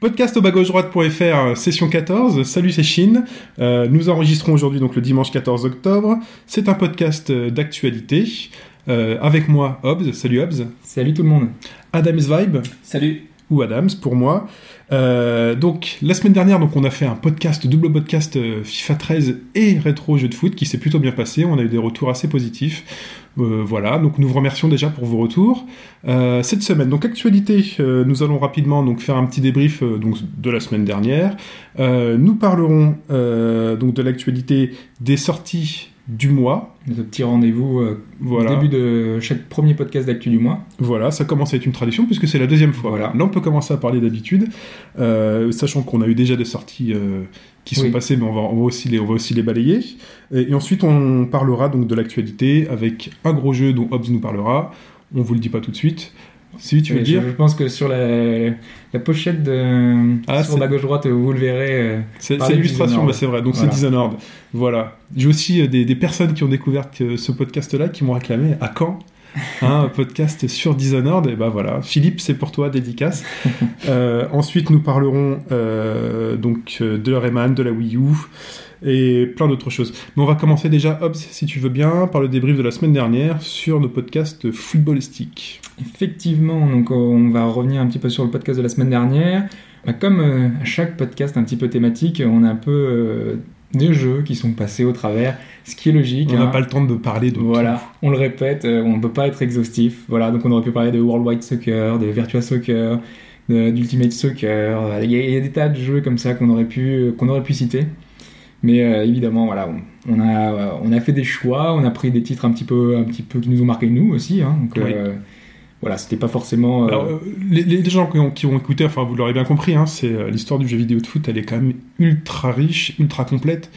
Podcast au bas gauche droite.fr, session 14. Salut, c'est Chine. Euh, nous enregistrons aujourd'hui donc le dimanche 14 octobre. C'est un podcast euh, d'actualité. Euh, avec moi, Hobbs. Salut Hobbs. Salut tout le monde. Adams Vibe Salut. Ou Adams pour moi. Euh, donc la semaine dernière, donc on a fait un podcast, double podcast euh, FIFA 13 et rétro jeu de foot qui s'est plutôt bien passé. On a eu des retours assez positifs. Euh, voilà, donc nous vous remercions déjà pour vos retours. Cette semaine, donc actualité, nous allons rapidement donc faire un petit débrief de la semaine dernière. Nous parlerons donc de l'actualité des sorties du mois. Notre petit rendez-vous euh, Voilà. au début de chaque premier podcast d'actu du mois. Voilà, ça commence à être une tradition puisque c'est la deuxième fois. Voilà. Là, on peut commencer à parler d'habitude, euh, sachant qu'on a eu déjà des sorties euh, qui sont Oui. passées, mais on va, on va aussi les, on va aussi les balayer. Et, et ensuite, on parlera donc de l'actualité avec un gros jeu dont Hobbs nous parlera. On vous le dit pas tout de suite. Si tu veux dire, je, pense que sur la, la pochette de Ah, sur la gauche droite, vous le verrez. euh, c'est l'illustration, bah, c'est vrai. Donc Voilà. c'est Dishonored. Voilà. J'ai aussi euh, des, des personnes qui ont découvert que ce podcast-là qui m'ont réclamé à quand un podcast sur Dishonored, et bah voilà, Philippe, c'est pour toi, dédicace. Euh, ensuite, nous parlerons euh, donc de la Rayman, de la Wii U et plein d'autres choses. Mais on va commencer déjà, Hobbs, si tu veux bien, par le débrief de la semaine dernière sur nos podcasts footballistiques. Effectivement, donc euh, on va revenir un petit peu sur le podcast de la semaine dernière. Bah, comme euh, à chaque podcast un petit peu thématique, on a un peu euh, des jeux qui sont passés au travers, ce qui est logique. On n'a hein. pas le temps de parler de Voilà, on le répète, euh, on ne peut pas être exhaustif. Voilà, donc on aurait pu parler de World Wide Soccer, de Virtua Soccer, d'Ultimate Soccer. Il y, a- il y a des tas de jeux comme ça qu'on aurait pu qu'on aurait pu citer. Mais euh, évidemment, voilà, on, on a euh, on a fait des choix, on a pris des titres un petit peu un petit peu qui nous ont marqué nous aussi. Hein, donc Oui. euh, voilà, c'était pas forcément. euh, Alors, les, les gens qui ont, qui ont écouté, enfin vous l'aurez bien compris, hein, c'est l'histoire du jeu vidéo de foot, elle est quand même ultra riche, ultra complète.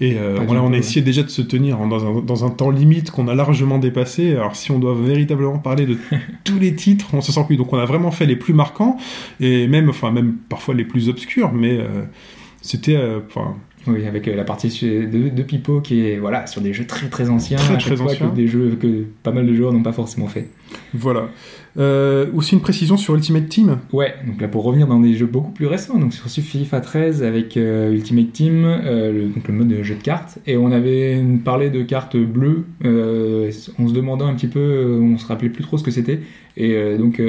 Et voilà, on a essayé déjà de se tenir dans, un, dans un temps limite qu'on a largement dépassé. Alors si on doit véritablement parler de tous les titres, on se sent plus. Donc on a vraiment fait les plus marquants et même, enfin même parfois les plus obscurs, mais c'était, euh, enfin Oui, avec euh, la partie de, de Pipo qui est voilà sur des jeux très très anciens, Très, très anciens. que des jeux que pas mal de joueurs n'ont pas forcément fait. Voilà. Euh, aussi une précision sur Ultimate Team. Ouais, donc là pour revenir dans des jeux beaucoup plus récents, donc sur FIFA 13 avec euh, Ultimate Team, euh, donc le mode de jeu de cartes, et on avait parlé de cartes bleues, en se demandant un petit peu, on se rappelait plus trop ce que c'était, et donc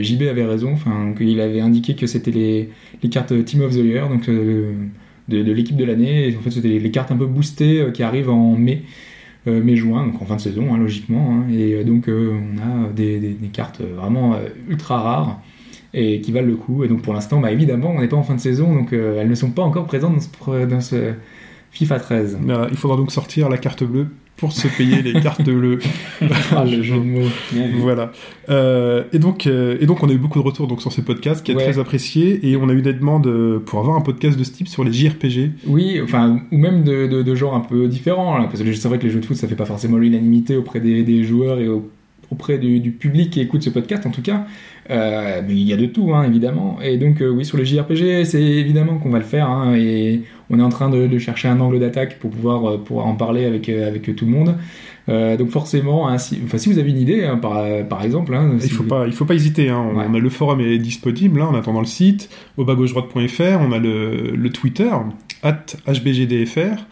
JB avait raison, enfin qu'il avait indiqué que c'était les, les cartes Team of the Year, donc de, l'équipe de l'année, et en fait c'était les, cartes un peu boostées qui arrivent en mai. Euh, mai-juin, donc en fin de saison, hein, logiquement. hein. et euh, donc, euh, on a des, cartes vraiment ultra rares et qui valent le coup. Et donc, pour l'instant, bah, évidemment, on n'est pas en fin de saison, donc elles ne sont pas encore présentes dans ce, FIFA 13. Euh, il faudra donc sortir la carte bleue pour se payer les cartes bleues. Ah, le jeu de mots. Voilà. Euh, et, donc, euh, et donc, on a eu beaucoup de retours donc, sur ces podcasts qui est Ouais. très apprécié. Et on a eu des demandes euh, pour avoir un podcast de ce type sur les JRPG. Oui, enfin, ou même de, de, de genres un peu différents, là, parce que c'est vrai que les jeux de foot, ça fait pas forcément l'unanimité auprès des, des joueurs et au- auprès du, du public qui écoute ce podcast, en tout cas. Euh, mais il y a de tout, hein, évidemment. Et donc, oui, sur les JRPG, c'est évidemment qu'on va le faire, hein, et on est en train de, de chercher un angle d'attaque pour pouvoir, euh, en parler avec, euh, avec tout le monde. Euh, donc, forcément, hein, si, enfin, si vous avez une idée, hein, par, par exemple, hein, Il si faut vous- pas, il faut pas hésiter. On Ouais. a le forum est disponible. En attendant le site, au bas gauche droite.fr. On a le, le Twitter at hbgdfr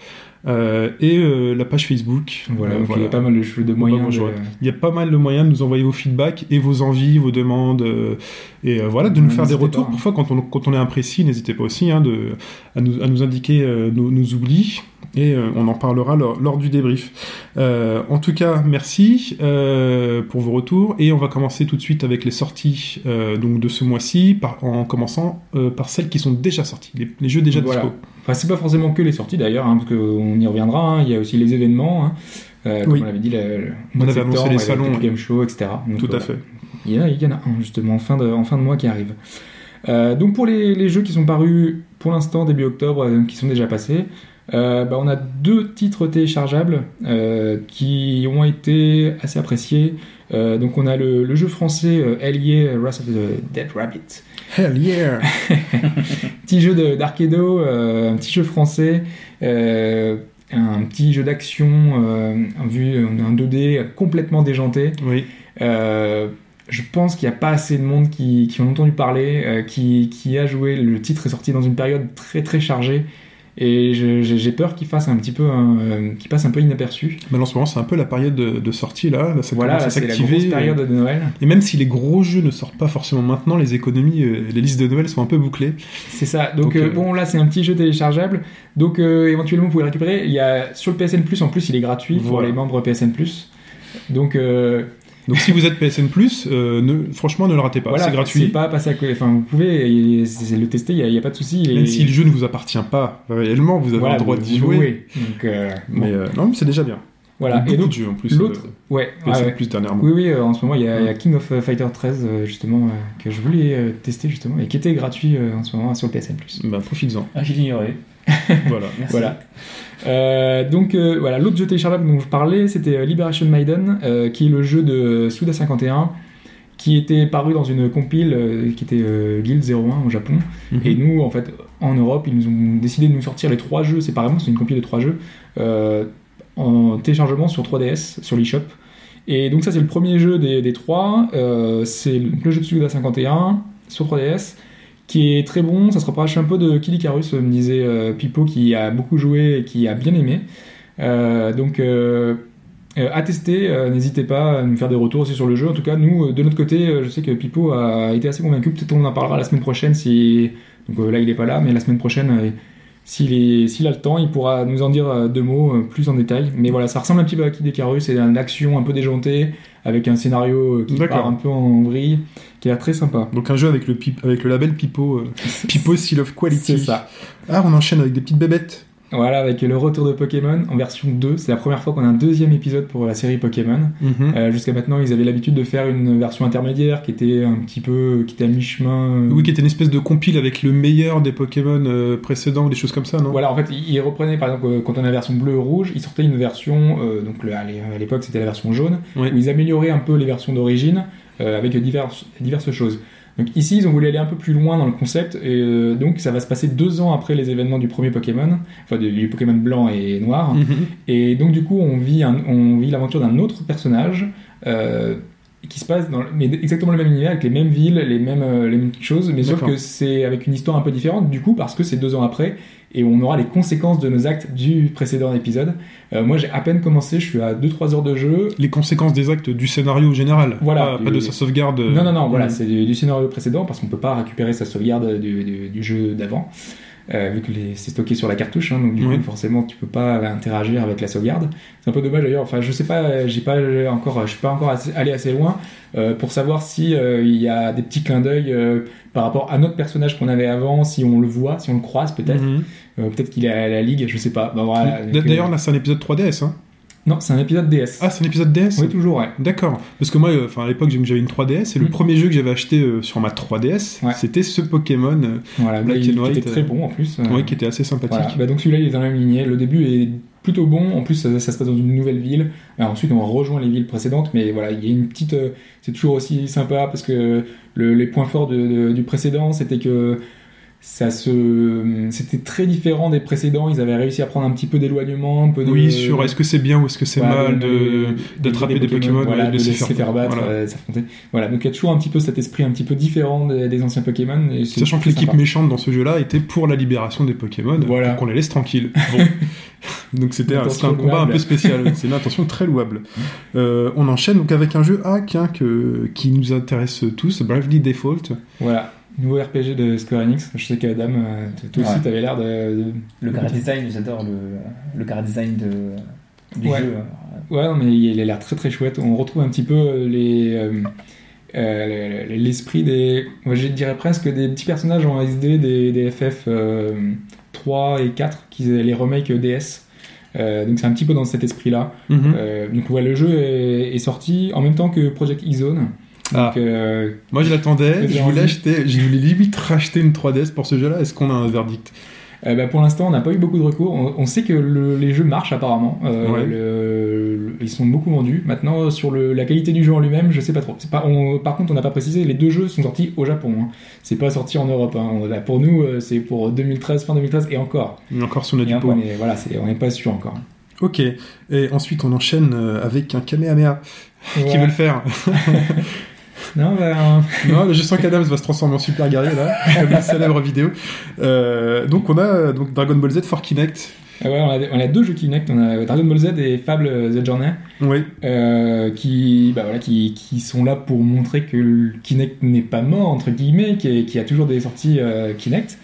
euh, et euh, la page Facebook. Voilà, Euh, il y a pas mal de, moyens. de-. Il y a pas mal de moyens de nous envoyer vos feedbacks et vos envies, vos demandes, euh, et voilà, de nous Ouais, faire des retours. pas, hein. Parfois, quand on, quand on est imprécis, n'hésitez pas aussi hein, de, à, nous, à nous indiquer nos, nos oublis, et on en parlera lors, lors du débrief. En tout cas, merci pour vos retours, et on va commencer tout de suite avec les sorties donc de ce mois-ci, en commençant par celles qui sont déjà sorties, les, les jeux déjà Voilà. dispo. Enfin, c'est pas forcément que les sorties d'ailleurs, hein, parce qu'on y reviendra. hein, Il y a aussi les événements. Hein, euh, comme Oui. on avait dit, le On avait annoncé les salons. Game Show, etc. Donc, Tout à voilà. fait. Il y, en a, il y en a un justement en fin de, en fin de mois qui arrive. Euh, donc pour les, les jeux qui sont parus pour l'instant début octobre, euh, qui sont déjà passés, Euh, bah, on a deux titres téléchargeables euh, qui ont été assez appréciés. Euh, donc on a le, le jeu français euh, Allier Wrath of the Dead Rabbit. Hell yeah Petit jeu d'Arkedo, euh, un petit jeu français, euh, un petit jeu d'action vue un 2D complètement déjanté. Oui. Je pense qu'il n'y a pas assez de monde qui, qui ont entendu parler, euh, qui, qui a joué. Le titre est sorti dans une période très très chargée. Et j'ai peur qu'il fasse un petit peu, euh, qu'il passe un peu inaperçu. Mais en ce moment, c'est un peu la période de, de sortie là. là ça voilà, c'est la s'activer. grosse période de Noël. Et même si les gros jeux ne sortent pas forcément maintenant, les économies, euh, les listes de Noël sont un peu bouclées. C'est ça. Donc, Donc, euh, euh, bon, là, c'est un petit jeu téléchargeable. Donc, euh, éventuellement, vous pouvez le récupérer. Il y a sur le PSN Plus, en plus, il est gratuit pour les membres PSN Plus. Donc, euh, Donc si vous êtes PSN+, euh, ne, franchement, ne le ratez pas. voilà, c'est C'est gratuit. pas passé à. Enfin, vous pouvez et- c'est- le tester. Il n'y a, pas de souci. Et- Même si le jeu ne vous appartient pas réellement, vous avez voilà, le droit d'y jouer. jouez. Donc, euh, bon, Mais euh, non, mais c'est déjà bien. voilà. Et donc, en plus. l'autre, euh, ouais, PSN ah ouais. Plus dernièrement. Oui, oui, euh, en ce moment, il y, a, il y a King of Fighter 13, euh, justement, euh, que je voulais euh, tester, justement, et qui était gratuit euh, en ce moment sur le PSN. Bah, profites-en. Ah, j'ai ignoré. voilà. Merci. Voilà. Euh, donc euh, voilà, l'autre jeu téléchargeable dont je parlais, c'était euh, Liberation Maiden, euh, qui est le jeu de Suda 51, qui était paru dans une compile qui était Guild 01 au Japon. Mhm. Et nous, en fait, en Europe, ils nous ont décidé de nous sortir les trois jeux séparément, c'est une compile de trois jeux, en téléchargement sur 3DS, sur l'eShop. Et donc ça, c'est le premier jeu des, des trois. C'est le, le jeu de Suda 51 sur 3DS qui est très bon. Ça se rapproche un peu de Kid Icarus, me disait euh, Pipo, qui a beaucoup joué et qui a bien aimé. Euh, donc, euh, euh, à tester, euh, n'hésitez pas à nous faire des retours aussi sur le jeu. En tout cas, nous, euh, de notre côté, euh, je sais que Pipo a été assez convaincu. Peut-être on en parlera la semaine prochaine si. Donc euh, là, il est pas là, mais la semaine prochaine. S'il, a le temps, il pourra nous en dire euh, deux mots euh, plus en détail. Mais voilà, ça ressemble un petit peu à Kid Icarus, c'est une action un peu déjantée, avec un scénario euh, qui part un peu en vrille, qui a l'air très sympa. Donc un jeu avec le, pip- avec le label Pipo, euh, Pipo Seal of Quality. C'est ça. Ah, on enchaîne avec des petites bébêtes. Voilà, avec le retour de Pokémon en version 2. C'est la première fois qu'on a un deuxième épisode pour la série Pokémon. Mhm. Euh, Jusqu'à maintenant, ils avaient l'habitude de faire une version intermédiaire qui était un petit peu, qui était à mi-chemin. Oui, qui était une espèce de compile avec le meilleur des Pokémon euh, précédents, des choses comme ça, non? Voilà, en fait, ils reprenaient, par exemple, euh, quand on a la version bleue ou rouge, ils sortaient une version, euh, donc le- à l'é- à l'époque c'était la version jaune, où ils amélioraient un peu les versions d'origine avec diverses, diverses choses. Donc ici, ils ont voulu aller un peu plus loin dans le concept, et euh, donc ça va se passer deux ans après les événements du premier Pokémon, enfin du, Pokémon blanc et noir. Mhm. Et donc du coup, on vit, un- on vit l'aventure d'un autre personnage euh, qui se passe dans le- mais exactement le même univers, avec les mêmes villes, les mêmes, euh, les mêmes choses, mais sauf que c'est avec une histoire un peu différente, du coup, parce que c'est deux ans après, et on aura les conséquences de nos actes du précédent épisode. Euh, moi, j'ai à peine commencé, je suis à 2-3 heures de jeu. Les conséquences des actes du scénario général. Voilà. Pas, pas de sa sauvegarde. euh, Non, non, non, voilà, mhm. c'est du, du scénario précédent, parce qu'on peut pas récupérer sa sauvegarde du, du- du jeu d'avant. Euh, vu que c'est stocké sur la cartouche, hein, donc du coup forcément tu peux pas interagir avec la sauvegarde. C'est un peu dommage d'ailleurs. Enfin, je sais pas, j'ai pas encore, je suis pas encore assez- allé assez loin euh, pour savoir si euh, il y a des petits clins d'œil euh, par rapport à notre personnage qu'on avait avant, si on le voit, si on le croise peut-être, Mhm. Euh, peut-être qu'il est à la ligue, je sais pas. Bah, voilà, D'ailleurs, euh, là, c'est un épisode 3DS. Hein. Non, c'est un épisode DS. Ah, c'est un épisode DS oui, toujours, ouais. D'accord. Parce que moi, euh, à l'époque, j'avais une 3DS, et le Mhm. premier jeu que j'avais acheté euh, sur ma 3DS, Ouais. c'était ce Pokémon, euh, Voilà, Black il, and White, était très bon en plus. ouais, qui était assez sympathique. Voilà, bah donc celui-là il est dans la même lignée. Le début est plutôt bon. En plus, ça, ça se passe dans une nouvelle ville. Alors, ensuite, on rejoint les villes précédentes, mais voilà, il y a une petite. c'est toujours aussi sympa parce que le- les points forts de- de- du précédent, c'était que ça se, c'était très différent des précédents. Ils avaient réussi à prendre un petit peu d'éloignement, un peu de. Oui, sur est-ce que c'est bien ou est-ce que c'est Voilà, mal de- d'attraper de- des Pokémon, voilà, de laisser faire battre, voilà. euh, s'affronter. Voilà, donc il y a toujours un petit peu cet esprit un petit peu différent des, des anciens Pokémon. et Sachant que l'équipe méchante dans ce jeu-là était pour la libération des Pokémon, Voilà. pour qu'on les laisse tranquilles. Bon. Donc c'était un, combat un peu spécial, c'est une intention très louable. Euh, on enchaîne donc avec un jeu hack hein, que, qui nous intéresse tous, Bravely Default. Voilà, nouveau RPG de Square Enix. Je sais qu'Adam, euh, toi aussi, Ouais. t'avais l'air de, de- Le car design, j'adore le, le car design de, du Ouais. jeu. Ouais, non, mais il a l'air très très chouette. On retrouve un petit peu euh, les. euh, euh, l'esprit des. Moi, je dirais presque des petits personnages en SD des, des FF euh, 3 et 4, qui les remakes DS. Euh, donc c'est un petit peu dans cet esprit-là. Mhm. Donc ouais, le jeu est, est sorti en même temps que Project X-Zone. Ah. Euh, Moi je l'attendais, je voulais acheter, je voulais limite racheter une 3DS pour ce jeu-là. Est-ce qu'on a un verdict? Euh, bah, pour l'instant, on n'a pas eu beaucoup de recours. On, on sait que le- les jeux marchent apparemment. Euh, Ouais. le- le- ils sont beaucoup vendus. Maintenant, sur la qualité du jeu en lui-même, je sais pas trop. C'est Pas, on- par contre, on n'a pas précisé, les deux jeux sont sortis au Japon. Hein. C'est pas sorti en Europe. hein. On- là, pour nous, c'est pour 2013, fin 2013 et encore. Et encore du Et pot. voilà, on n'est pas sûr encore. Ok. Et ensuite, on enchaîne avec un Kamehameha. Qui veut le faire? Non, bah, Non, je sens qu'Adams va se transformer en super guerrier là, comme une célèbre vidéo. Euh, donc on a euh, donc Dragon Ball Z for Kinect. Ah ouais, on a, on a deux jeux Kinect, on a Dragon Ball Z et Fable The Journey, Oui. euh, qui, bah voilà, qui, qui sont là pour montrer que le Kinect n'est pas mort, entre guillemets, qui, qui a toujours des sorties euh, Kinect.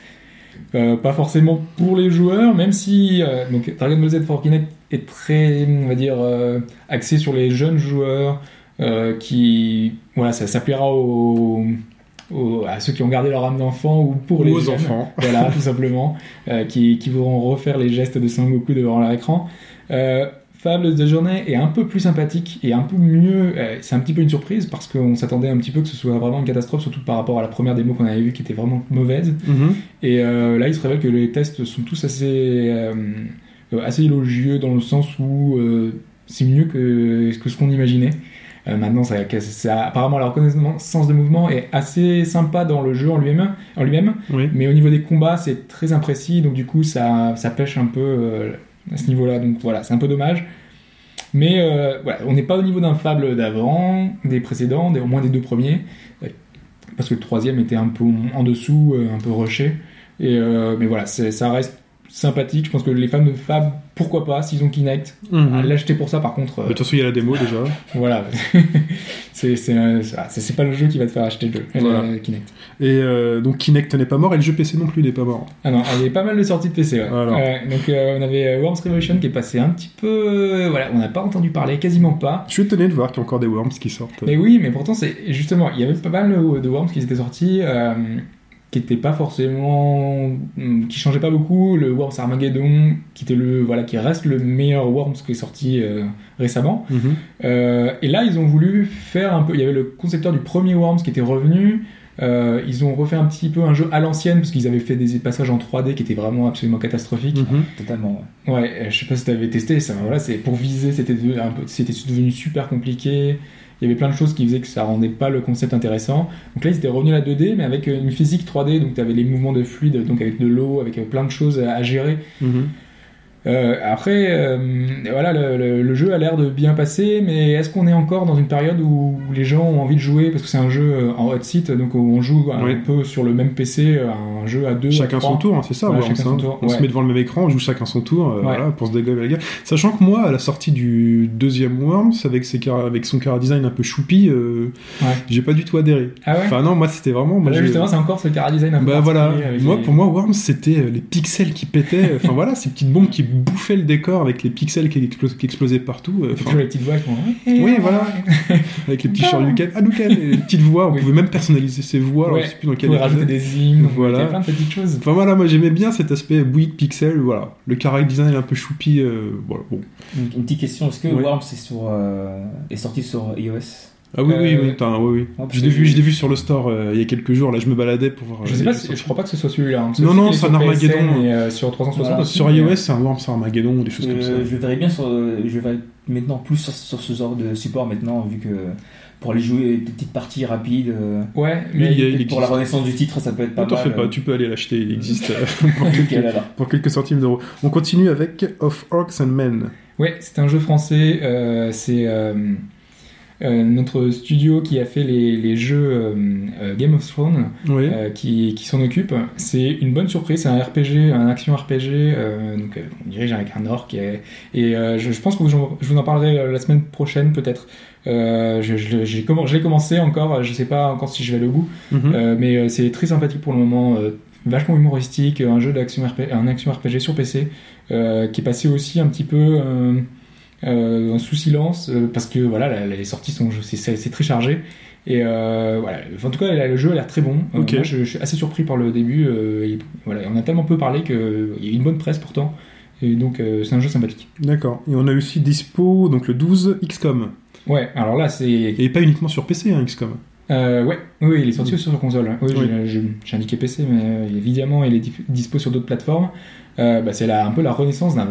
Euh, pas forcément pour les joueurs, même si euh, donc Dragon Ball Z for Kinect est très, on va dire, euh, axé sur les jeunes joueurs, euh, qui, voilà, ça, ça plaira aux, aux- à ceux qui ont gardé leur âme d'enfant ou pour les Aux jeunes. enfants. Voilà, tout simplement, euh, qui, qui voudront refaire les gestes de Sangoku devant leur écran. Euh, Fable de journée est un peu plus sympathique et un peu mieux. euh, c'est un petit peu une surprise parce qu'on s'attendait un petit peu que ce soit vraiment une catastrophe, surtout par rapport à la première démo qu'on avait vue qui était vraiment mauvaise. Mhm. Et euh, là, il se révèle que les tests sont tous assez, euh, euh, assez élogieux dans le sens où euh, c'est mieux que, que ce qu'on imaginait. Euh, maintenant, ça, que ça- apparemment, la reconnaissance de mouvement est assez sympa dans le jeu en lui-même, en lui-même Oui. mais au niveau des combats, c'est très imprécis, donc du coup, ça, ça pêche un peu euh, à ce niveau-là. Donc voilà, c'est un peu dommage. Mais euh, voilà, on n'est pas au niveau d'un Fable d'avant, des précédents, des, au moins des deux premiers, parce que le troisième était un peu en dessous, un peu rushé. Et, mais voilà, ça reste sympathique. Je pense que les fans de Fable, pourquoi pas, s'ils ont Kinect, Mhm. à l'acheter pour ça par contre. euh, De toute façon, il y a la démo déjà. voilà, c'est c'est euh, c'est- c'est pas le jeu qui va te faire acheter le jeu, Voilà. le Kinect. Et euh, donc Kinect n'est pas mort et le jeu PC non plus n'est pas mort. Ah non, il y avait pas mal de sorties de PC. Ouais. Donc euh, on avait euh, Worms Revolution qui est passé un petit peu, euh, voilà, on n'a pas entendu parler, quasiment pas. Je suis étonné de voir qu'il y a encore des Worms qui sortent. Mais oui, mais pourtant c'est justement, il y avait pas mal de, de Worms qui étaient sortis, euh, qui étaient pas forcément, hum, qui changeaient pas beaucoup. Le Worms Armageddon, qui était le, voilà, qui reste le meilleur Worms qui est sorti euh, récemment. Mhm. Euh, et là, ils ont voulu faire un peu. Il y avait le concepteur du premier Worms qui était revenu. Euh, ils ont refait un petit peu un jeu à l'ancienne parce qu'ils avaient fait des passages en 3D qui étaient vraiment absolument catastrophiques. Mhm. Totalement, ouais. Ouais, je sais pas si t'avais testé ça. Voilà, c'est pour viser, c'était devenu un peu, c'était devenu super compliqué. Il y avait plein de choses qui faisaient que ça rendait pas le concept intéressant. Donc là, ils étaient revenus à la 2D, mais avec une physique 3D. Donc t'avais les mouvements de fluide, donc avec de l'eau, avec euh, plein de choses à gérer. Mhm. Euh, après, euh, voilà, le, le- le jeu a l'air de bien passer, mais est-ce qu'on est encore dans une période où les gens ont envie de jouer? Parce que c'est un jeu euh, en hot seat, donc on joue un peu sur le même PC, un jeu à deux, Chacun son tour, hein, c'est ça. Ouais, son hein. tour, On se ouais. met devant le même écran, on joue chacun son tour, euh, Ouais. voilà, pour se dégommer la gueule. Sachant que moi, à la sortie du deuxième Worms, avec, ses car- avec son car design un peu choupi, Ouais. j'ai pas du tout adhéré. Ah ouais? Enfin non, moi c'était vraiment. moi, j'ai- justement, c'est encore ce cara design un peu Bah voilà, moi les- pour moi Worms c'était les pixels qui pétaient, enfin voilà, ces petites bombes qui bouffaient le décor avec les pixels qui, explos- qui explosaient partout, euh, enfin, toujours les petites voix qui font. Oui, voilà. avec les petits Shoryuken, Hadouken, et les petites voix, on Oui. pouvait même personnaliser ses voix, alors Ouais, je sais plus dans quel pouvez rajouter des hymnes, Voilà. voilà. plein de petites choses. Enfin voilà, moi j'aimais bien cet aspect bouillie de pixels, voilà. Le carré design est un peu choupi, euh, voilà, bon. Une, une petite question, est-ce que Ouais. Worms est, sur, euh, est sorti sur iOS? Ah oui, oui, Euh, oui, putain, oui, oui. Je l'ai vu, je l'ai vu sur le store euh, il y a quelques jours, là je me baladais pour voir. Je euh, sais pas, les si- je crois pas que ce soit celui-là. hein. Non, non, c'est un Armageddon. Et, euh, sur 360 Voilà. Sur iOS, c'est un Worms Armageddon, des choses comme ça. Euh, je verrais bien sur, je verrais maintenant plus sur, sur ce genre de support maintenant, vu que pour aller jouer des petites parties rapides, euh, Ouais, mais il il pour la renaissance du titre, ça peut être pas Ne t'en mal. fais pas, euh. tu peux aller l'acheter, il existe euh, pour, quelques, là, là. pour quelques centimes d'euros. On continue avec Of Orcs and Men. Ouais, c'est un jeu français. euh, c'est euh, notre studio qui a fait les, les jeux euh, euh, Game of Thrones Oui. euh, qui, qui s'en occupe. C'est une bonne surprise. C'est un RPG, un action RPG. donc, on dirige avec un orc. Et, et, je, je pense que je, je vous en parlerai la semaine prochaine, peut-être. Je, l'ai commencé encore. Je sais pas encore si je vais aller au bout. Mhm. Mais c'est très sympathique pour le moment, vachement humoristique, un jeu d'action RPG, un action RPG sur PC qui est passé aussi un petit peu sous silence euh, parce que voilà la- les sorties sont c'est, très chargé et euh, voilà en tout cas le jeu a l'air très bon Euh, Ok. moi je, je suis assez surpris par le début euh, et voilà on a tellement peu parlé qu'il y a eu une bonne presse pourtant et donc euh, c'est un jeu sympathique D'accord. Et on a aussi dispo, donc le 12, XCOM. ouais alors là c'est Et pas uniquement sur PC, hein, XCOM. Euh, ouais, oui, il est sorti aussi sur console. Oui, Oui. j'ai- indiqué PC, mais euh, évidemment, il est dispo sur d'autres plateformes. Euh, bah, c'est un peu la renaissance d'un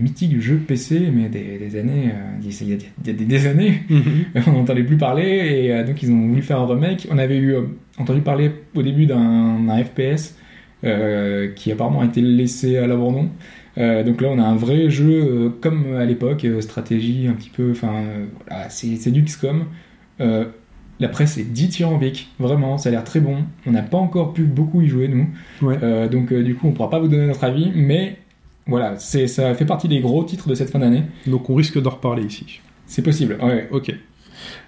mythique jeu PC, mais des, des années, euh, il y a, il y a des, des années, on n'entendait plus parler, et euh, donc ils ont voulu faire un remake. On avait eu entendu parler au début d'un FPS qui apparemment a été laissé à l'abandon. Donc là, on a un vrai jeu comme à l'époque, stratégie un petit peu. Enfin, voilà, c'est c'est du XCOM. La presse est dithyrambique, vraiment, ça a l'air très bon. On n'a pas encore pu beaucoup y jouer, nous. Ouais. Euh, donc, euh, du coup, on pourra pas vous donner notre avis, mais voilà, ça fait partie des gros titres de cette fin d'année. Donc on risque d'en reparler ici. C'est possible, ouais. Ok.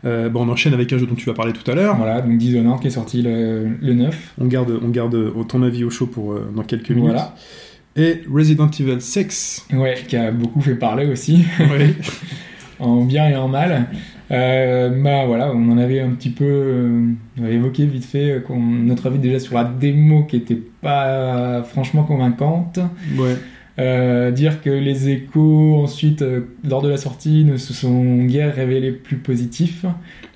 Euh, bon, on enchaîne avec un jeu dont tu vas parler tout à l'heure. Voilà, donc Dishonored qui est sorti le, le 9. On garde, on garde ton avis au chaud pour dans quelques minutes. Voilà. Et Resident Evil 6. Ouais, qui a beaucoup fait parler aussi. Ouais. en bien et en mal. Euh, bah voilà, on en avait un petit peu euh, évoqué vite fait euh, notre avis déjà sur la démo qui était pas franchement convaincante. ouais. Euh, dire que les échos ensuite euh, lors de la sortie ne se sont guère révélés plus positifs.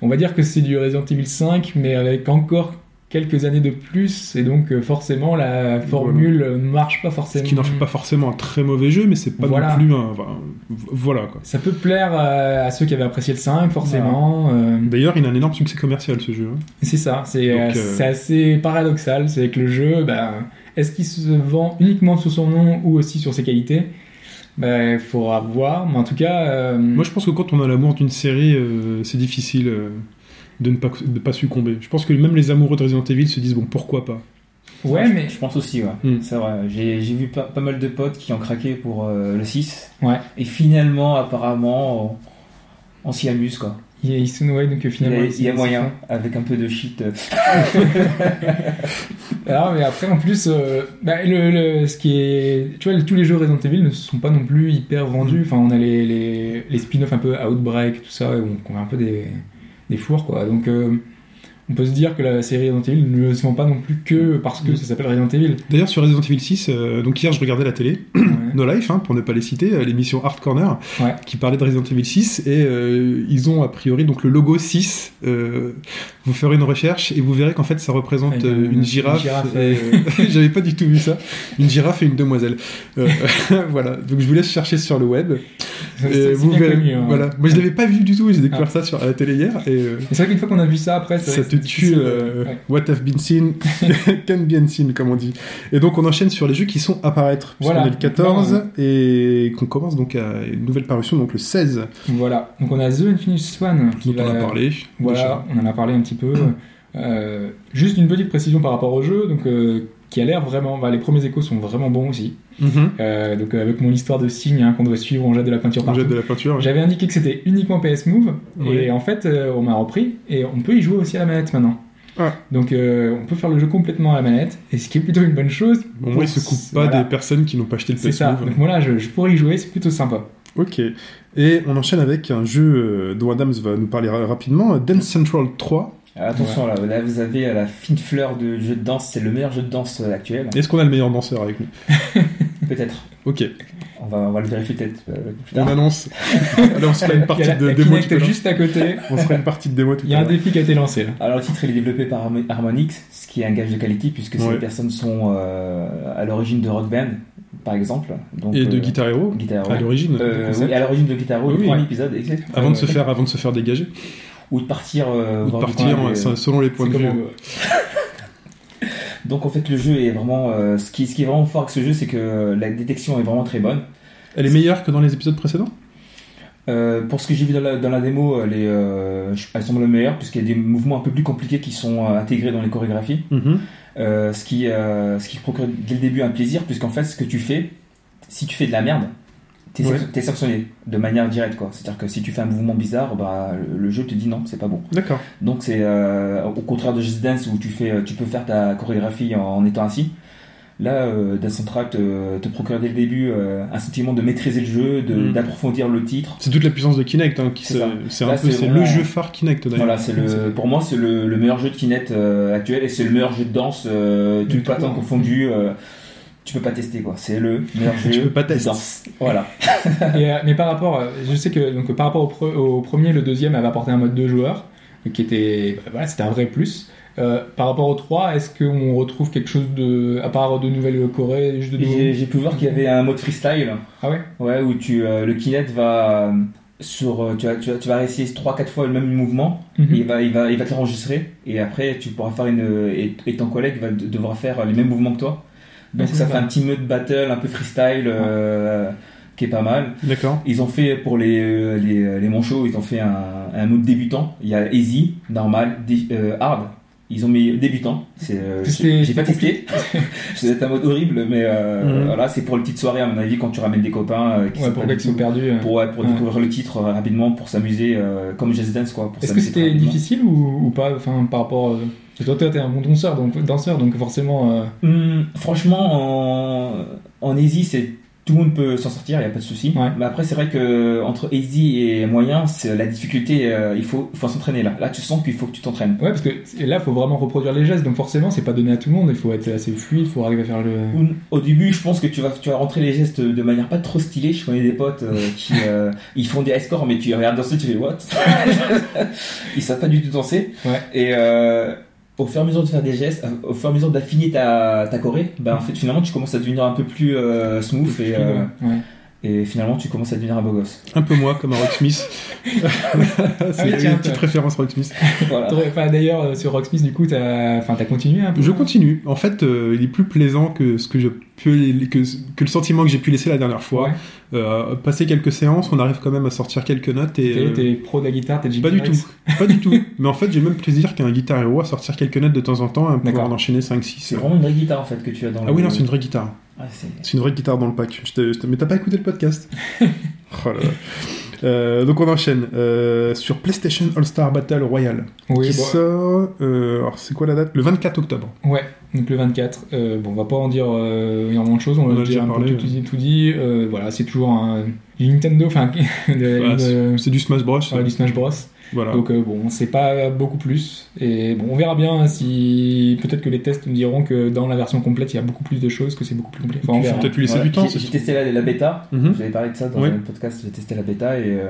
On va dire que c'est du Resident Evil 5 mais avec encore quelques années de plus et donc euh, forcément la formule ne marche pas Ce forcément. qui n'en fait pas forcément un très mauvais jeu, mais c'est pas Voilà. non plus un. enfin, voilà quoi. Ça peut plaire à, à ceux qui avaient apprécié le 5 forcément. euh, D'ailleurs, il a un énorme succès commercial ce jeu. hein. C'est ça, c'est euh, euh, c'est assez paradoxal. C'est que le jeu, ben, est-ce qu'il se vend uniquement sous son nom ou aussi sur ses qualités? Il faudra voir, mais en tout cas, Moi, je pense que quand on a l'amour d'une série, c'est difficile de ne pas, de pas succomber. Je pense que même les amoureux de Resident Evil se disent bon, pourquoi pas? Ouais, mais je pense aussi, ouais. Hmm. C'est vrai. J'ai j'ai vu pas, pas mal de potes qui ont craqué pour euh, le 6. Ouais. Et finalement, apparemment, on, on s'y amuse, quoi. il y a donc euh, Il y finalement, a, il y a moyen, avec un peu de shit. Alors, mais après, en plus, euh, bah, le, le- ce qui est, tu vois, tous les jeux Resident Evil ne sont pas non plus hyper vendus. Enfin, on a les, les, les spin-offs un peu Outbreak, tout ça, où on, on a un peu des, des fours, quoi. Donc, euh, on peut se dire que la série Resident Evil ne se vend pas non plus que parce que ça s'appelle Resident Evil. D'ailleurs, sur Resident Evil 6, euh, donc hier, je regardais la télé, Ouais. No Life, hein, pour ne pas les citer, euh, l'émission Hard Corner, Ouais. qui parlait de Resident Evil 6, et euh, ils ont a priori donc le logo 6. euh, vous ferez une recherche et vous verrez qu'en fait, ça représente euh, une une girafe. girafe, et, J'avais pas du tout vu ça. Une girafe et une demoiselle. Voilà. Donc je vous laisse chercher sur le web. Et vous verrez. connu, hein. Voilà. Moi, je l'avais pas vu du tout. J'ai découvert Ah. ça sur à la télé hier et. euh, Et c'est vrai qu'une fois qu'on a vu ça après, ça te tue. euh, ouais. What have been seen can be unseen, comme on dit. Et donc on enchaîne sur les jeux qui sont à. Puisqu'on Voilà. est le 14 Voilà. et qu'on commence donc à une nouvelle parution, donc le 16, Voilà. Donc on a The Infinite Swan qui on va- a parlé. Voilà, on en a parlé un petit peu. Euh, juste une petite précision par rapport au jeu, donc euh, qui a l'air vraiment. bah, les premiers échos sont vraiment bons aussi. Mhm. Euh, donc euh, avec mon histoire de signe hein, qu'on doit suivre, on jette de la peinture On partout. jette de la peinture. ouais. J'avais indiqué que c'était uniquement PS Move Oui. et en fait euh, on m'a repris et on peut y jouer aussi à la manette maintenant. Ah. Donc on peut faire le jeu complètement à la manette et ce qui est plutôt une bonne chose. Au moins, ils se coupent pas Voilà. des personnes qui n'ont pas acheté le C'est PS ça. Move. Donc moi là je, je pourrais y jouer, c'est plutôt sympa. Ok. Et on enchaîne avec un jeu dont Adams va nous parler ra- rapidement, Dance Central 3. Alors, attention, là, là, vous avez euh, la fine fleur de jeu de danse. C'est le meilleur jeu de danse euh, actuel. Est-ce qu'on a le meilleur danseur avec nous Peut-être. Ok. On va, on va le vérifier peut-être euh, plus On annonce. Allez, on se fera une partie la- de la démo tout à l'heure. juste à côté. On se fera une partie de démo tout Il y à a un défi qui a été lancé là. Alors le titre il est développé par Harmo- Harmonix, ce qui est un gage de qualité puisque Ouais. ces personnes sont euh, à l'origine de Rock Band, par exemple. Donc, Et de euh, Guitar Hero, Guitar à Hero. l'origine. Euh, du concept. oui, à l'origine de Guitar Hero, Oui, le oui. premier épisode, exact. avant, de se faire, avant de se faire dégager. Ou de partir, euh, Ou de partir euh, ça- selon les points de vue. Donc en fait le jeu est vraiment, euh, ce, qui, ce qui est vraiment fort avec ce jeu, c'est que la détection est vraiment très bonne. Elle est meilleure que dans les épisodes précédents? Euh, pour ce que j'ai vu dans la, dans la démo, elle, est, euh, je- elle semble meilleure puisqu'il y a des mouvements un peu plus compliqués qui sont intégrés dans les chorégraphies. Mhm. Euh, ce, qui, ce qui procure dès le début un plaisir, puisqu'en fait, ce que tu fais, si tu fais de la merde, t'es Ouais. sanctionné de manière directe. quoi. C'est-à-dire que si tu fais un mouvement bizarre, bah, le, jeu te dit non, c'est pas bon. D'accord. Donc c'est euh, au contraire de Just Dance où tu, fais, tu peux faire ta chorégraphie en, en étant assis. Là, euh, Dance Central te, te procure dès le début euh, un sentiment de maîtriser le jeu, de- Mm. d'approfondir le titre. C'est toute la puissance de Kinect. hein, qui C'est. C'est c'est c'est le vraiment- jeu phare Kinect d'ailleurs. Voilà, c'est le, pour moi, c'est le, le meilleur jeu de Kinect euh, actuel et c'est le meilleur jeu de danse, euh, tout tout. patin confondu. Tu peux pas tester quoi, c'est le meilleur jeu Tu peux pas de tester. Voilà. Et, euh, mais par rapport, euh, je sais que donc par rapport au, pre- au premier, le deuxième avait apporté un mode deux joueurs. qui était, bah, voilà, c'était un vrai plus. Euh, par rapport au 3, est-ce qu'on retrouve quelque chose de, à part de Nouvelle-Corée, juste de J'ai pu voir qu'il y avait un mode freestyle, Ah ouais? Ouais, où tu, euh, le Kinect va sur, tu vas, tu vas, tu vas essayer 3-4 fois le même mouvement, Mhm. et il va, il va, il va te l'enregistrer, et après tu pourras faire une, et, et ton collègue va de- devra faire les mêmes mouvements que toi. Donc c'est ça fait un petit mode battle, un peu freestyle, euh, qui est pas mal. D'accord. Ils ont fait pour les, euh, les, les manchots, ils ont fait un, un mode débutant. Il y a easy, normal, dé- euh, hard. Ils ont mis débutant. C'est, euh, j'ai pas testé. C'est un mode horrible, mais euh, Mhm. voilà, c'est pour les petites soirées à mon avis quand tu ramènes des copains euh, qui Ouais, sont pour les qui sont perdus. euh. pour, ouais, pour Ouais. découvrir le titre euh, rapidement, pour s'amuser euh, comme Just Dance quoi. Est-ce que c'était difficile ou, ou pas Enfin, par rapport. Que toi, t'es un bon danseur, donc, danseur, donc forcément. euh, Hum, franchement, en, en easy, c'est tout le monde peut s'en sortir, il n'y a pas de souci. Ouais. Mais après, c'est vrai que entre easy et moyen, c'est la difficulté. euh, il faut, s'entraîner là. Là, tu sens qu'il faut que tu t'entraînes. Ouais, parce que et là, il faut vraiment reproduire les gestes, donc forcément, c'est pas donné à tout le monde. Il faut être assez fluide, il faut arriver à faire le. Au début, je pense que tu vas, tu vas rentrer les gestes de manière pas trop stylée. Je connais des potes euh, qui euh, ils font des high scores, mais tu regardes danser, tu fais what? Ils savent pas du tout danser. Ouais. Et euh, au fur et à mesure de faire des gestes, euh, au fur et à mesure d'affiner ta, ta choré, bah, en fait, finalement, tu commences à devenir un peu plus euh, smooth et, euh, Ouais. et finalement, tu commences à devenir un beau gosse. Un peu moi, comme un Rocksmith. c'est oui, tiens, une petite toi. référence Rocksmith. Voilà. Enfin, d'ailleurs, sur Rocksmith, du coup, t'as enfin, t'as continué un peu Je continue. En fait, euh, il est plus plaisant que ce que je que, que le sentiment que j'ai pu laisser la dernière fois. Ouais. Euh, passer quelques séances, on arrive quand même à sortir quelques notes et. T'es euh, t'es pro de la guitare, t'es Pas du tout, pas du tout. Mais en fait, j'ai même plaisir qu'un guitare héros à sortir quelques notes de temps en temps et pouvoir en enchaîner 5-6. C'est vraiment une vraie guitare en fait que tu as dans Ah le. oui, non, c'est une vraie guitare. Ouais, c'est- C'est une vraie guitare dans le pack. Je te- je te- Mais t'as pas écouté le podcast Oh là là. Euh, donc on enchaîne euh, sur PlayStation All Star Battle Royale Oui, qui bon, sort. euh, alors c'est quoi la date? Le 24 octobre. Ouais, donc le 24. Euh, bon, on va pas en dire énormément de choses, on, On a déjà un parlé, peu tout, dit. tout dit. Voilà, c'est toujours un Nintendo, enfin de- c'est du Smash Bros. ouais, du Smash Bros. Voilà. Donc euh, bon, c'est pas beaucoup plus. Et bon, on verra bien si peut-être que les tests nous diront que dans la version complète, il y a beaucoup plus de choses, que c'est beaucoup plus complet. Enfin, on peut-être lui laisser Voilà, du temps. J'ai testé la, la bêta. Mhm. J'avais parlé de ça dans Oui. un podcast. J'ai testé la bêta et euh,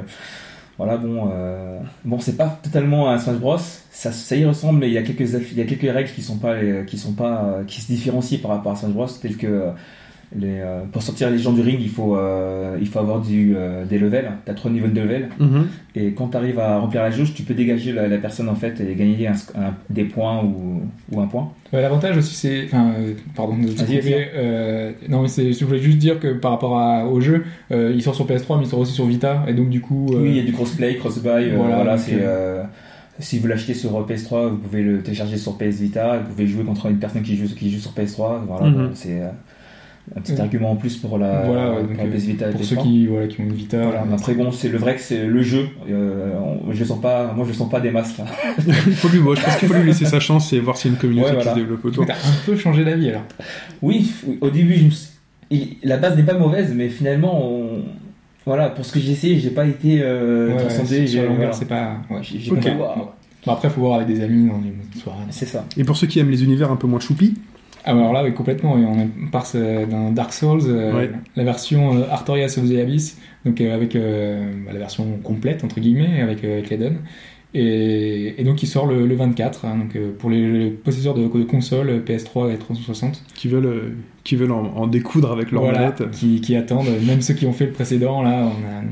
voilà bon euh, bon c'est pas totalement un Smash Bros. Ça, ça y ressemble mais il y a quelques il y a quelques règles qui sont pas qui sont pas qui se différencient par rapport à Smash Bros. Telles que euh, les, euh, pour sortir les gens du ring il faut euh, il faut avoir du, euh, des levels. T'as trois niveaux de level Mhm. et quand tu arrives à remplir la jauge tu peux dégager la, la personne en fait et gagner un, un- des points ou, ou un point. L'avantage aussi, c'est. Enfin, euh, pardon de te euh, non, mais je voulais juste dire que par rapport à- au jeu, euh, il sort sur PS3, mais il sort aussi sur Vita, et donc du coup. Oui, il y a du crossplay, crossbuy. Voilà, voilà, c'est. si vous l'achetez sur PS3, vous pouvez le télécharger sur PS Vita. Vous pouvez jouer contre une personne qui joue, qui joue sur PS3. Voilà, Mhm. bon, c'est un petit argument en plus pour la, voilà, pour donc, la PS Vita pour PS3. ceux qui, voilà, qui ont une Vita. Voilà, euh, après bon, c'est le vrai que c'est le jeu. euh, on- je sens pas, moi je sens pas des masses là. il faut lui, bon, je pense qu'il faut lui laisser sa chance et voir s'il y a une communauté Ouais, qui se développe autour. t'as un peu changé d'avis alors. Oui, au début, je me suis- il- la base n'est pas mauvaise, mais finalement, on- voilà, pour ce que j'ai essayé, j'ai pas été euh, Ouais, transcendé. j'ai- longueur, voilà. c'est pas. Ouais. Bon, après, faut voir avec des amis dans une soirée. C'est ça. Et pour ceux qui aiment les univers un peu moins choupis, Ah, alors là, oui, complètement. Et on part d'un Dark Souls, euh, Ouais. la version euh, Artorias of the Abyss, donc euh, avec euh, bah, la version complète, entre guillemets, avec, avec l'Eden. Et, et donc, il sort le, le 24, hein, donc, pour les, les possesseurs de, de consoles euh, PS3 et 360. qui veulent, qui veulent en, en découdre avec leur Voilà, qui, qui attendent, même ceux qui ont fait le précédent, là,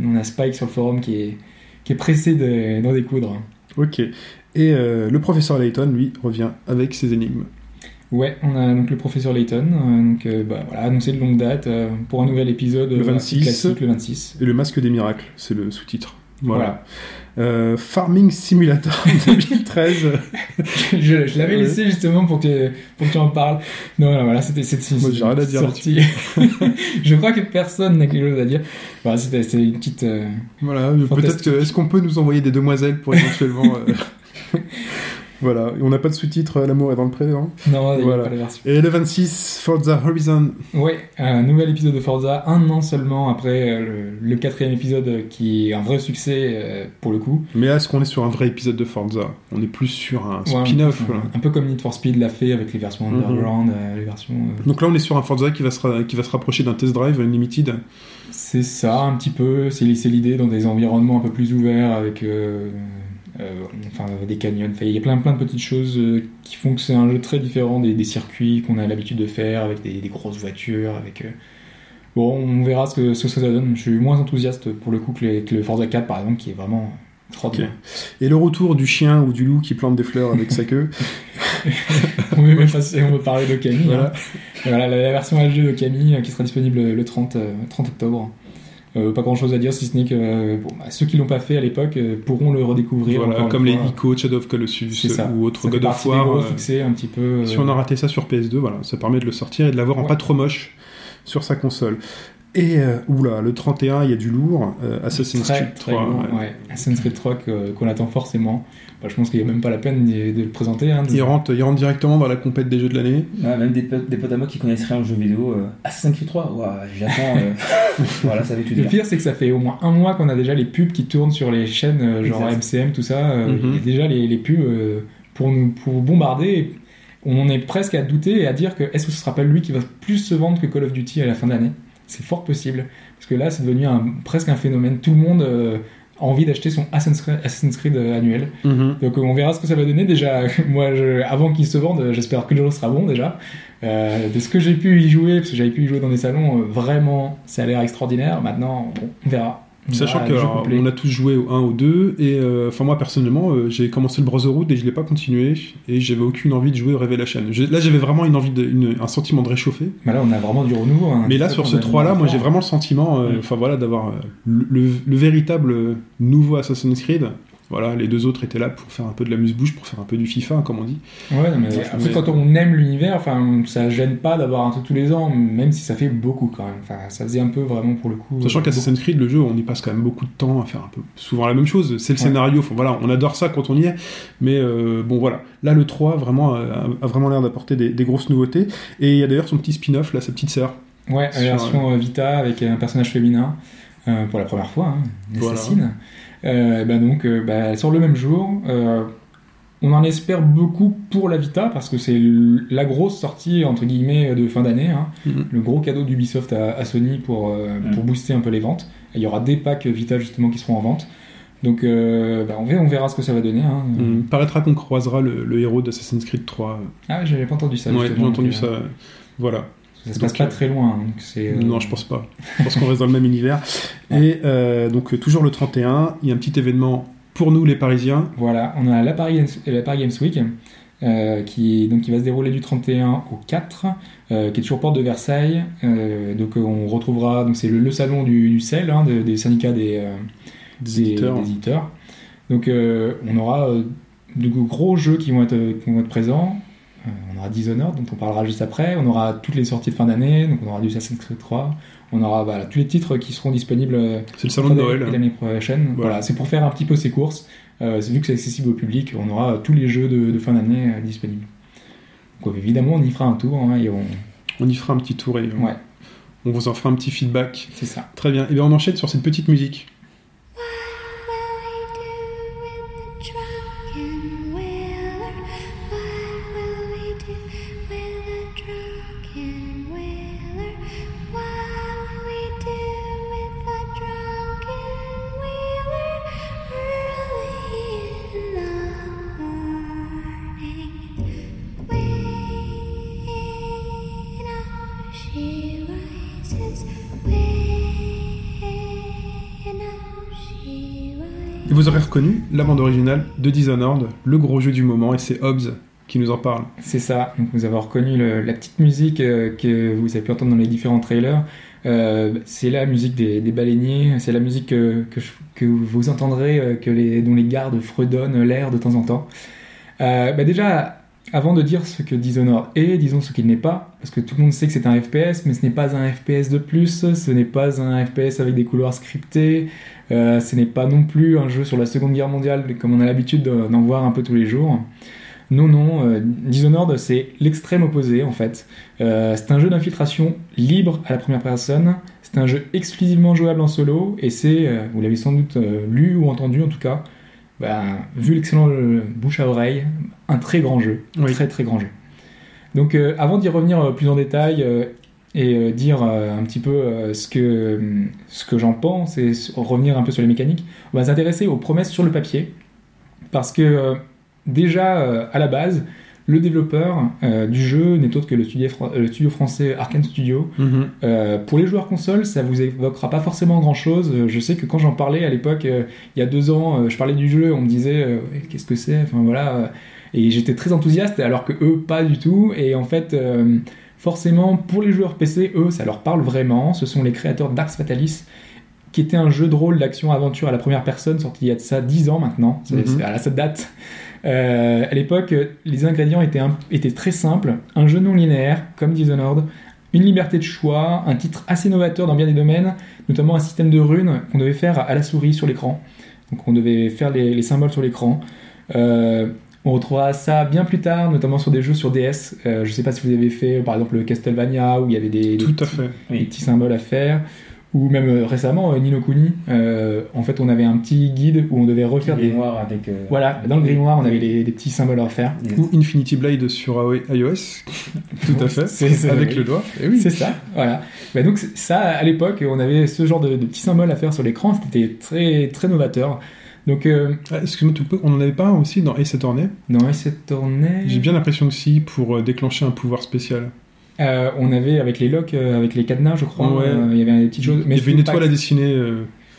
on a, on a Spike sur le forum qui est, qui est pressé de- d'en découdre. Ok. Et le professeur Layton, lui, revient avec ses énigmes. Ouais, on a donc le professeur Layton, euh, donc euh, bah, voilà, annoncé de longue date euh, pour un nouvel épisode Le euh, 26. classique, le 26. Et le masque des miracles, c'est le sous-titre. Voilà. Voilà. Euh, Farming Simulator 2013. je je l'avais Ouais. laissé justement pour que, pour que tu en parles. Non, non, voilà, c'était cette Moi, j'ai rien à dire sortie. je crois que personne n'a quelque chose à dire. Voilà, c'était une petite. euh, voilà, peut-être que. Est-ce qu'on peut nous envoyer des demoiselles pour éventuellement. euh, voilà, on n'a pas de sous-titre L'amour est dans le présent. Non, il y a Voilà. pas la version. Et le 26, Forza Horizon. Ouais, un nouvel épisode de Forza, un an seulement après euh, le, le quatrième épisode euh, qui est un vrai succès euh, pour le coup. Mais là, est-ce qu'on est sur un vrai épisode de Forza? On est plus sur un Ouais, spin-off. un, voilà. un peu comme Need for Speed l'a fait avec les versions Mhm. Underground, euh, les versions. euh, Donc là, on est sur un Forza qui va se, qui va se rapprocher d'un test drive Unlimited. C'est ça, un petit peu. C'est l'idée dans des environnements un peu plus ouverts avec, euh, euh, enfin des canyons. Il y a plein plein de petites choses euh, qui font que c'est un jeu très différent des, des circuits qu'on a l'habitude de faire avec des, des grosses voitures, avec euh, Bon, on verra ce que, ce que ça donne. Je suis moins enthousiaste pour le coup que, les- que le Forza 4 par exemple, qui est vraiment extraordinaire. Et le retour du chien ou du loup qui plante des fleurs avec sa queue. on, veut on veut parler de Camille. Voilà. hein. Voilà, la, la version HD de Camille euh, qui sera disponible le 30, euh, 30 octobre. Euh, pas grand chose à dire si ce n'est que euh, bon, bah, ceux qui l'ont pas fait à l'époque euh, pourront le redécouvrir. Voilà, comme les. Ico, Shadow of Colossus ou autres God of War. un petit peu. Si on a raté ça sur PS2, voilà, ça permet de le sortir et de l'avoir en pas trop moche sur sa console. Et euh, oula, le 31, il y a du lourd. euh, Assassin's très, Creed très 3. lourd, ouais. ouais. Assassin's Creed 3 que- qu'on attend forcément. Bah, je pense qu'il n'y a même pas la peine de, de le présenter. Hein, Il rentre, il rentre directement dans la compète des jeux de l'année. Ouais, même des potes, des potes à moi qui connaissent rien aux jeux vidéo. Euh, Assassin's Creed 3, ouah, j'attends. euh, voilà, ça veut tout Le dire. pire, c'est que ça fait au moins un mois qu'on a déjà les pubs qui tournent sur les chaînes, euh, genre Exact. MCM, tout ça. euh, Mhm. Il y a déjà les, les pubs euh, pour nous pour bombarder. Et on est presque à douter et à dire que est-ce que ce sera pas lui qui va plus se vendre que Call of Duty à la fin d'année C'est fort possible. Parce que là, c'est devenu un, presque un phénomène. Tout le monde euh, a envie d'acheter son Assassin's Creed, Assassin's Creed, euh, annuel. Donc euh, on verra ce que ça va donner. Déjà, moi, je- avant qu'il se vende, j'espère que le jeu sera bon déjà. Euh, de ce que j'ai pu y jouer, parce que j'avais pu y jouer dans des salons, euh, vraiment, ça a l'air extraordinaire. Maintenant, bon, on verra. On Sachant verra que le jeu alors, complet. on a tous joué au 1 au 2 et euh, enfin moi personnellement euh, j'ai commencé le Brotherhood et je l'ai pas continué et j'avais aucune envie de jouer au Revelation. J'ai- Là j'avais vraiment une envie de, une- un sentiment de réchauffer. Mais là, on a vraiment du renouveau. hein. Mais là sur ce qu'on a 3 là moi j'ai vraiment le sentiment euh, enfin voilà d'avoir le, le- le véritable nouveau Assassin's Creed. Voilà, les deux autres étaient là pour faire un peu de la muse-bouche, pour faire un peu du FIFA, comme on dit. Ouais, mais Ouais, après, mais- quand on aime l'univers, enfin, ça gêne pas d'avoir un truc tous les ans, même si ça fait beaucoup quand même. Enfin, ça faisait un peu vraiment pour le coup. Sachant euh, qu'Assassin's Creed, le jeu, on y passe quand même beaucoup de temps à faire un peu souvent la même chose. C'est le Ouais. scénario, enfin, voilà, on adore ça quand on y est. Mais euh, bon, voilà. Là, le 3 vraiment, a, a vraiment l'air d'apporter des, des grosses nouveautés. Et il y a d'ailleurs son petit spin-off, là, sa petite sœur. Ouais, la version euh, Vita avec un personnage féminin euh, pour la première fois, hein, une Voilà. assassine. Euh, bah donc, euh, bah, elle sort le même jour. Euh, on en espère beaucoup pour la Vita parce que c'est la grosse sortie entre guillemets de fin d'année, hein. Mhm. le gros cadeau d'Ubisoft à, à Sony pour, euh, Mhm. pour booster un peu les ventes. Il y aura des packs Vita justement qui seront en vente. Donc euh, bah, on, verra, on verra ce que ça va donner. Hein. Hum, paraîtra qu'on croisera le, le héros d'Assassin's Creed 3. Ah, j'avais pas entendu ça. ouais, j'ai justement, entendu donc, euh, ça. Voilà. Ça se passe Donc, pas euh, très loin. hein, donc euh, Non, je pense pas. Je pense qu'on reste dans le même univers. Et euh, donc, toujours le 31, il y a un petit événement pour nous, les Parisiens. Voilà, on a la Paris Games, la Paris Games Week euh, qui, donc, qui va se dérouler du 31 au 4, euh, qui est toujours porte de Versailles. Donc on retrouvera, donc c'est le, le salon du, du CEL, hein, de- des syndicats des, Des éditeurs. des éditeurs. Donc on aura de gros jeux qui vont être, qui vont être présents. Euh, on aura Dishonored, dont on parlera juste après. On aura toutes les sorties de fin d'année, donc on aura du Assassin's Creed 3. On aura voilà, tous les titres qui seront disponibles euh, C'est le salon de Noël. l'année prochaine. Voilà. Voilà, c'est pour faire un petit peu ces courses. Euh, c'est vu que c'est accessible au public, on aura tous les jeux de, de fin d'année euh, disponibles. Donc évidemment, on y fera un tour hein, et on... On y fera un petit tour et euh, Ouais, on vous en fera un petit feedback. c'est ça. Très bien. Et bien, on enchaîne sur cette petite musique. La bande originale de Dishonored, le gros jeu du moment, et c'est Hobbs qui nous en parle. C'est ça. Donc vous avez reconnu la petite musique euh, que vous avez pu entendre dans les différents trailers. Euh, c'est la musique des, baleiniers. C'est la musique que, que, vous entendrez, euh, que dont les gardes fredonnent l'air de temps en temps. Euh, bah déjà, avant de dire ce que Dishonored est, disons ce qu'il n'est pas, parce que tout le monde sait que c'est un FPS, mais ce n'est pas un FPS de plus, ce n'est pas un FPS avec des couloirs scriptés, euh, ce n'est pas non plus un jeu sur la Seconde Guerre mondiale comme on a l'habitude de- d'en voir un peu tous les jours. Non, non, euh, Dishonored, c'est l'extrême opposé en fait. Euh, c'est un jeu d'infiltration libre à la première personne, c'est un jeu exclusivement jouable en solo, et c'est, euh, vous l'avez sans doute lu ou entendu en tout cas, ben, vu l'excellent bouche à oreille, un très grand jeu, Oui. très très grand jeu. Donc euh, avant d'y revenir euh, plus en détail euh, et dire un petit peu ce que, ce que j'en pense et revenir un peu sur les mécaniques, on va s'intéresser aux promesses sur le papier. parce que déjà à la base, le développeur euh, du jeu n'est autre que le studio, fran- le studio français Arkane Studio. Mhm. Euh, pour les joueurs console, ça vous évoquera pas forcément grand chose. Je sais que quand j'en parlais à l'époque, euh, il y a deux ans, je parlais du jeu, on me disait qu'est-ce que c'est? Enfin voilà. Et j'étais très enthousiaste, alors que eux, pas du tout. Et en fait, euh, forcément, pour les joueurs PC, eux, ça leur parle vraiment. Ce sont les créateurs d'Arx Fatalis, qui était un jeu de rôle d'action-aventure à la première personne, sorti il y a de ça 10 ans maintenant. C'est, Mhm. c'est- à ça date. Euh, à l'époque, les ingrédients étaient, un- étaient très simples. Un jeu non linéaire, comme Dishonored, une liberté de choix, un titre assez novateur dans bien des domaines, notamment un système de runes qu'on devait faire à la souris sur l'écran. Donc on devait faire les, les symboles sur l'écran. Euh, on retrouvera ça bien plus tard, notamment sur des jeux sur DS. Euh, je sais pas si vous avez fait, par exemple, le Castlevania, où il y avait des, des Tout à fait. des Oui. petits symboles à faire. Ou même euh, récemment, euh, Nino Kuni, euh, en fait, on avait un petit guide où on devait refaire des... grimoire avec. euh, Voilà, dans le grimoire, on avait les, des petits symboles à refaire. Yes. Ou Infinity Blade sur iOS. Tout à fait. C'est- c'est- Avec oui. le doigt. Et oui. C'est ça, voilà. Bah donc ça, à l'époque, on avait ce genre de, de petits symboles à faire sur l'écran, c'était très très novateur. Donc euh, Ah, Excuse-moi, on en avait pas un aussi dans Ace Attorney dans Ace Attorney, J'ai bien l'impression que si, pour euh, déclencher un pouvoir spécial. euh, on avait avec les locks, euh, avec les cadenas, je crois, Ouais. il y avait des petites choses. Il y avait une étoile à dessiner.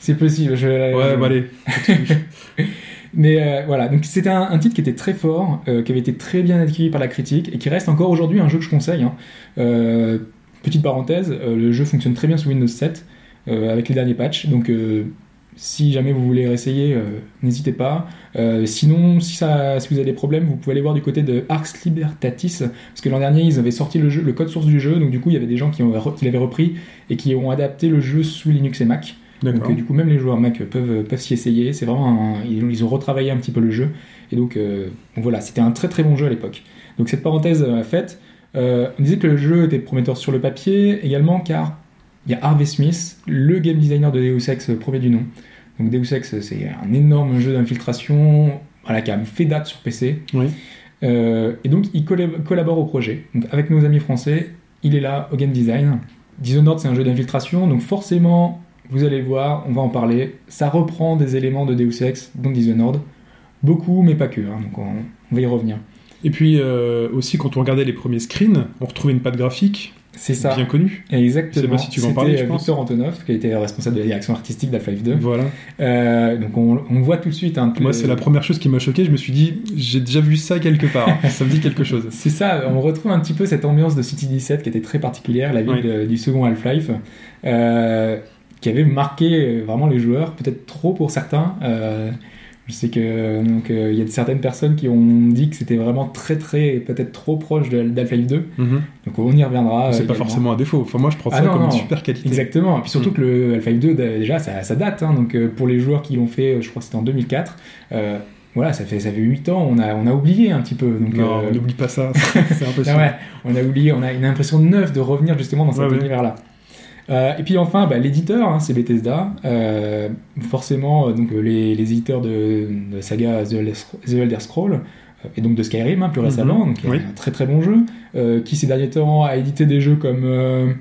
C'est possible. Je, Ouais, bah allez. Mais euh, voilà, donc c'était un, un titre qui était très fort, euh, qui avait été très bien accueilli par la critique et qui reste encore aujourd'hui un jeu que je conseille. hein. Euh, petite parenthèse, le jeu fonctionne très bien sous Windows 7 euh, avec les derniers patchs, donc si jamais vous voulez réessayer, euh, n'hésitez pas. Euh, sinon, si, ça, si vous avez des problèmes, vous pouvez aller voir du côté de Arx Libertatis, parce que l'an dernier ils avaient sorti le, jeu, le code source du jeu, donc du coup il y avait des gens qui, ont, qui l'avaient repris et qui ont adapté le jeu sous Linux et Mac. Donc euh, du coup, même les joueurs Mac peuvent, peuvent s'y essayer. C'est vraiment un- ils, ils ont retravaillé un petit peu le jeu. Et donc, euh, donc voilà, c'était un très très bon jeu à l'époque. Donc cette parenthèse euh, faite, euh, on disait que le jeu était prometteur sur le papier également car il y a Harvey Smith, le game designer de Deus Ex euh, premier du nom. Donc Deus Ex, c'est un énorme jeu d'infiltration voilà, qui a fait date sur PC. Oui. Euh, et donc il collab- collabore au projet. Donc avec nos amis français, il est là au game design. Dishonored, c'est un jeu d'infiltration, donc forcément, vous allez voir, on va en parler. Ça reprend des éléments de Deus Ex, dont Dishonored. Beaucoup, mais pas que. hein, donc on, on va y revenir. Et puis euh, aussi, quand on regardait les premiers screens, on retrouvait une patte graphique C'est ça. bien connue. Exactement. Je sais pas si tu veux en C'était, parler, je euh, pense. Victor Antonov, qui a été responsable de la direction artistique d'Half-Life 2. Voilà. Euh, donc on, on voit tout de suite. hein, que Moi, c'est la première chose qui m'a choqué. Je me suis dit, j'ai déjà vu ça quelque part. ça me dit quelque chose. C'est ça, on retrouve un petit peu cette ambiance de City 17 qui était très particulière, la ville Oui. de- du second Half-Life, euh, qui avait marqué vraiment les joueurs, peut-être trop pour certains. Euh, je sais que donc euh, il y a certaines personnes qui ont dit que c'était vraiment très très peut-être trop proche de- d'Half-Life 2. Mhm. Donc on y reviendra. c'est euh, pas forcément un défaut. Enfin, moi, je prends Ah ça non, comme non. une super qualité. Exactement. Et puis surtout Mm. que le Half-Life 2 d- déjà ça, ça date. hein. donc euh, pour les joueurs qui l'ont fait, euh, je crois que c'était en 2004. euh, voilà, ça fait ça fait 8 ans. On a on a oublié un petit peu. Donc Non, on n'oublie pas ça. C'est impossible. ouais, on a oublié, on a une impression neuve de revenir justement dans cet Ouais, ouais. Euh, et puis enfin, bah, l'éditeur, hein, c'est Bethesda. Euh, forcément, euh, donc les, les éditeurs de, de saga The Elder, The Elder Scroll euh, et donc de Skyrim hein, plus Mhm. récemment, donc Oui. un très très bon jeu, euh, qui ces derniers temps a édité des jeux comme euh,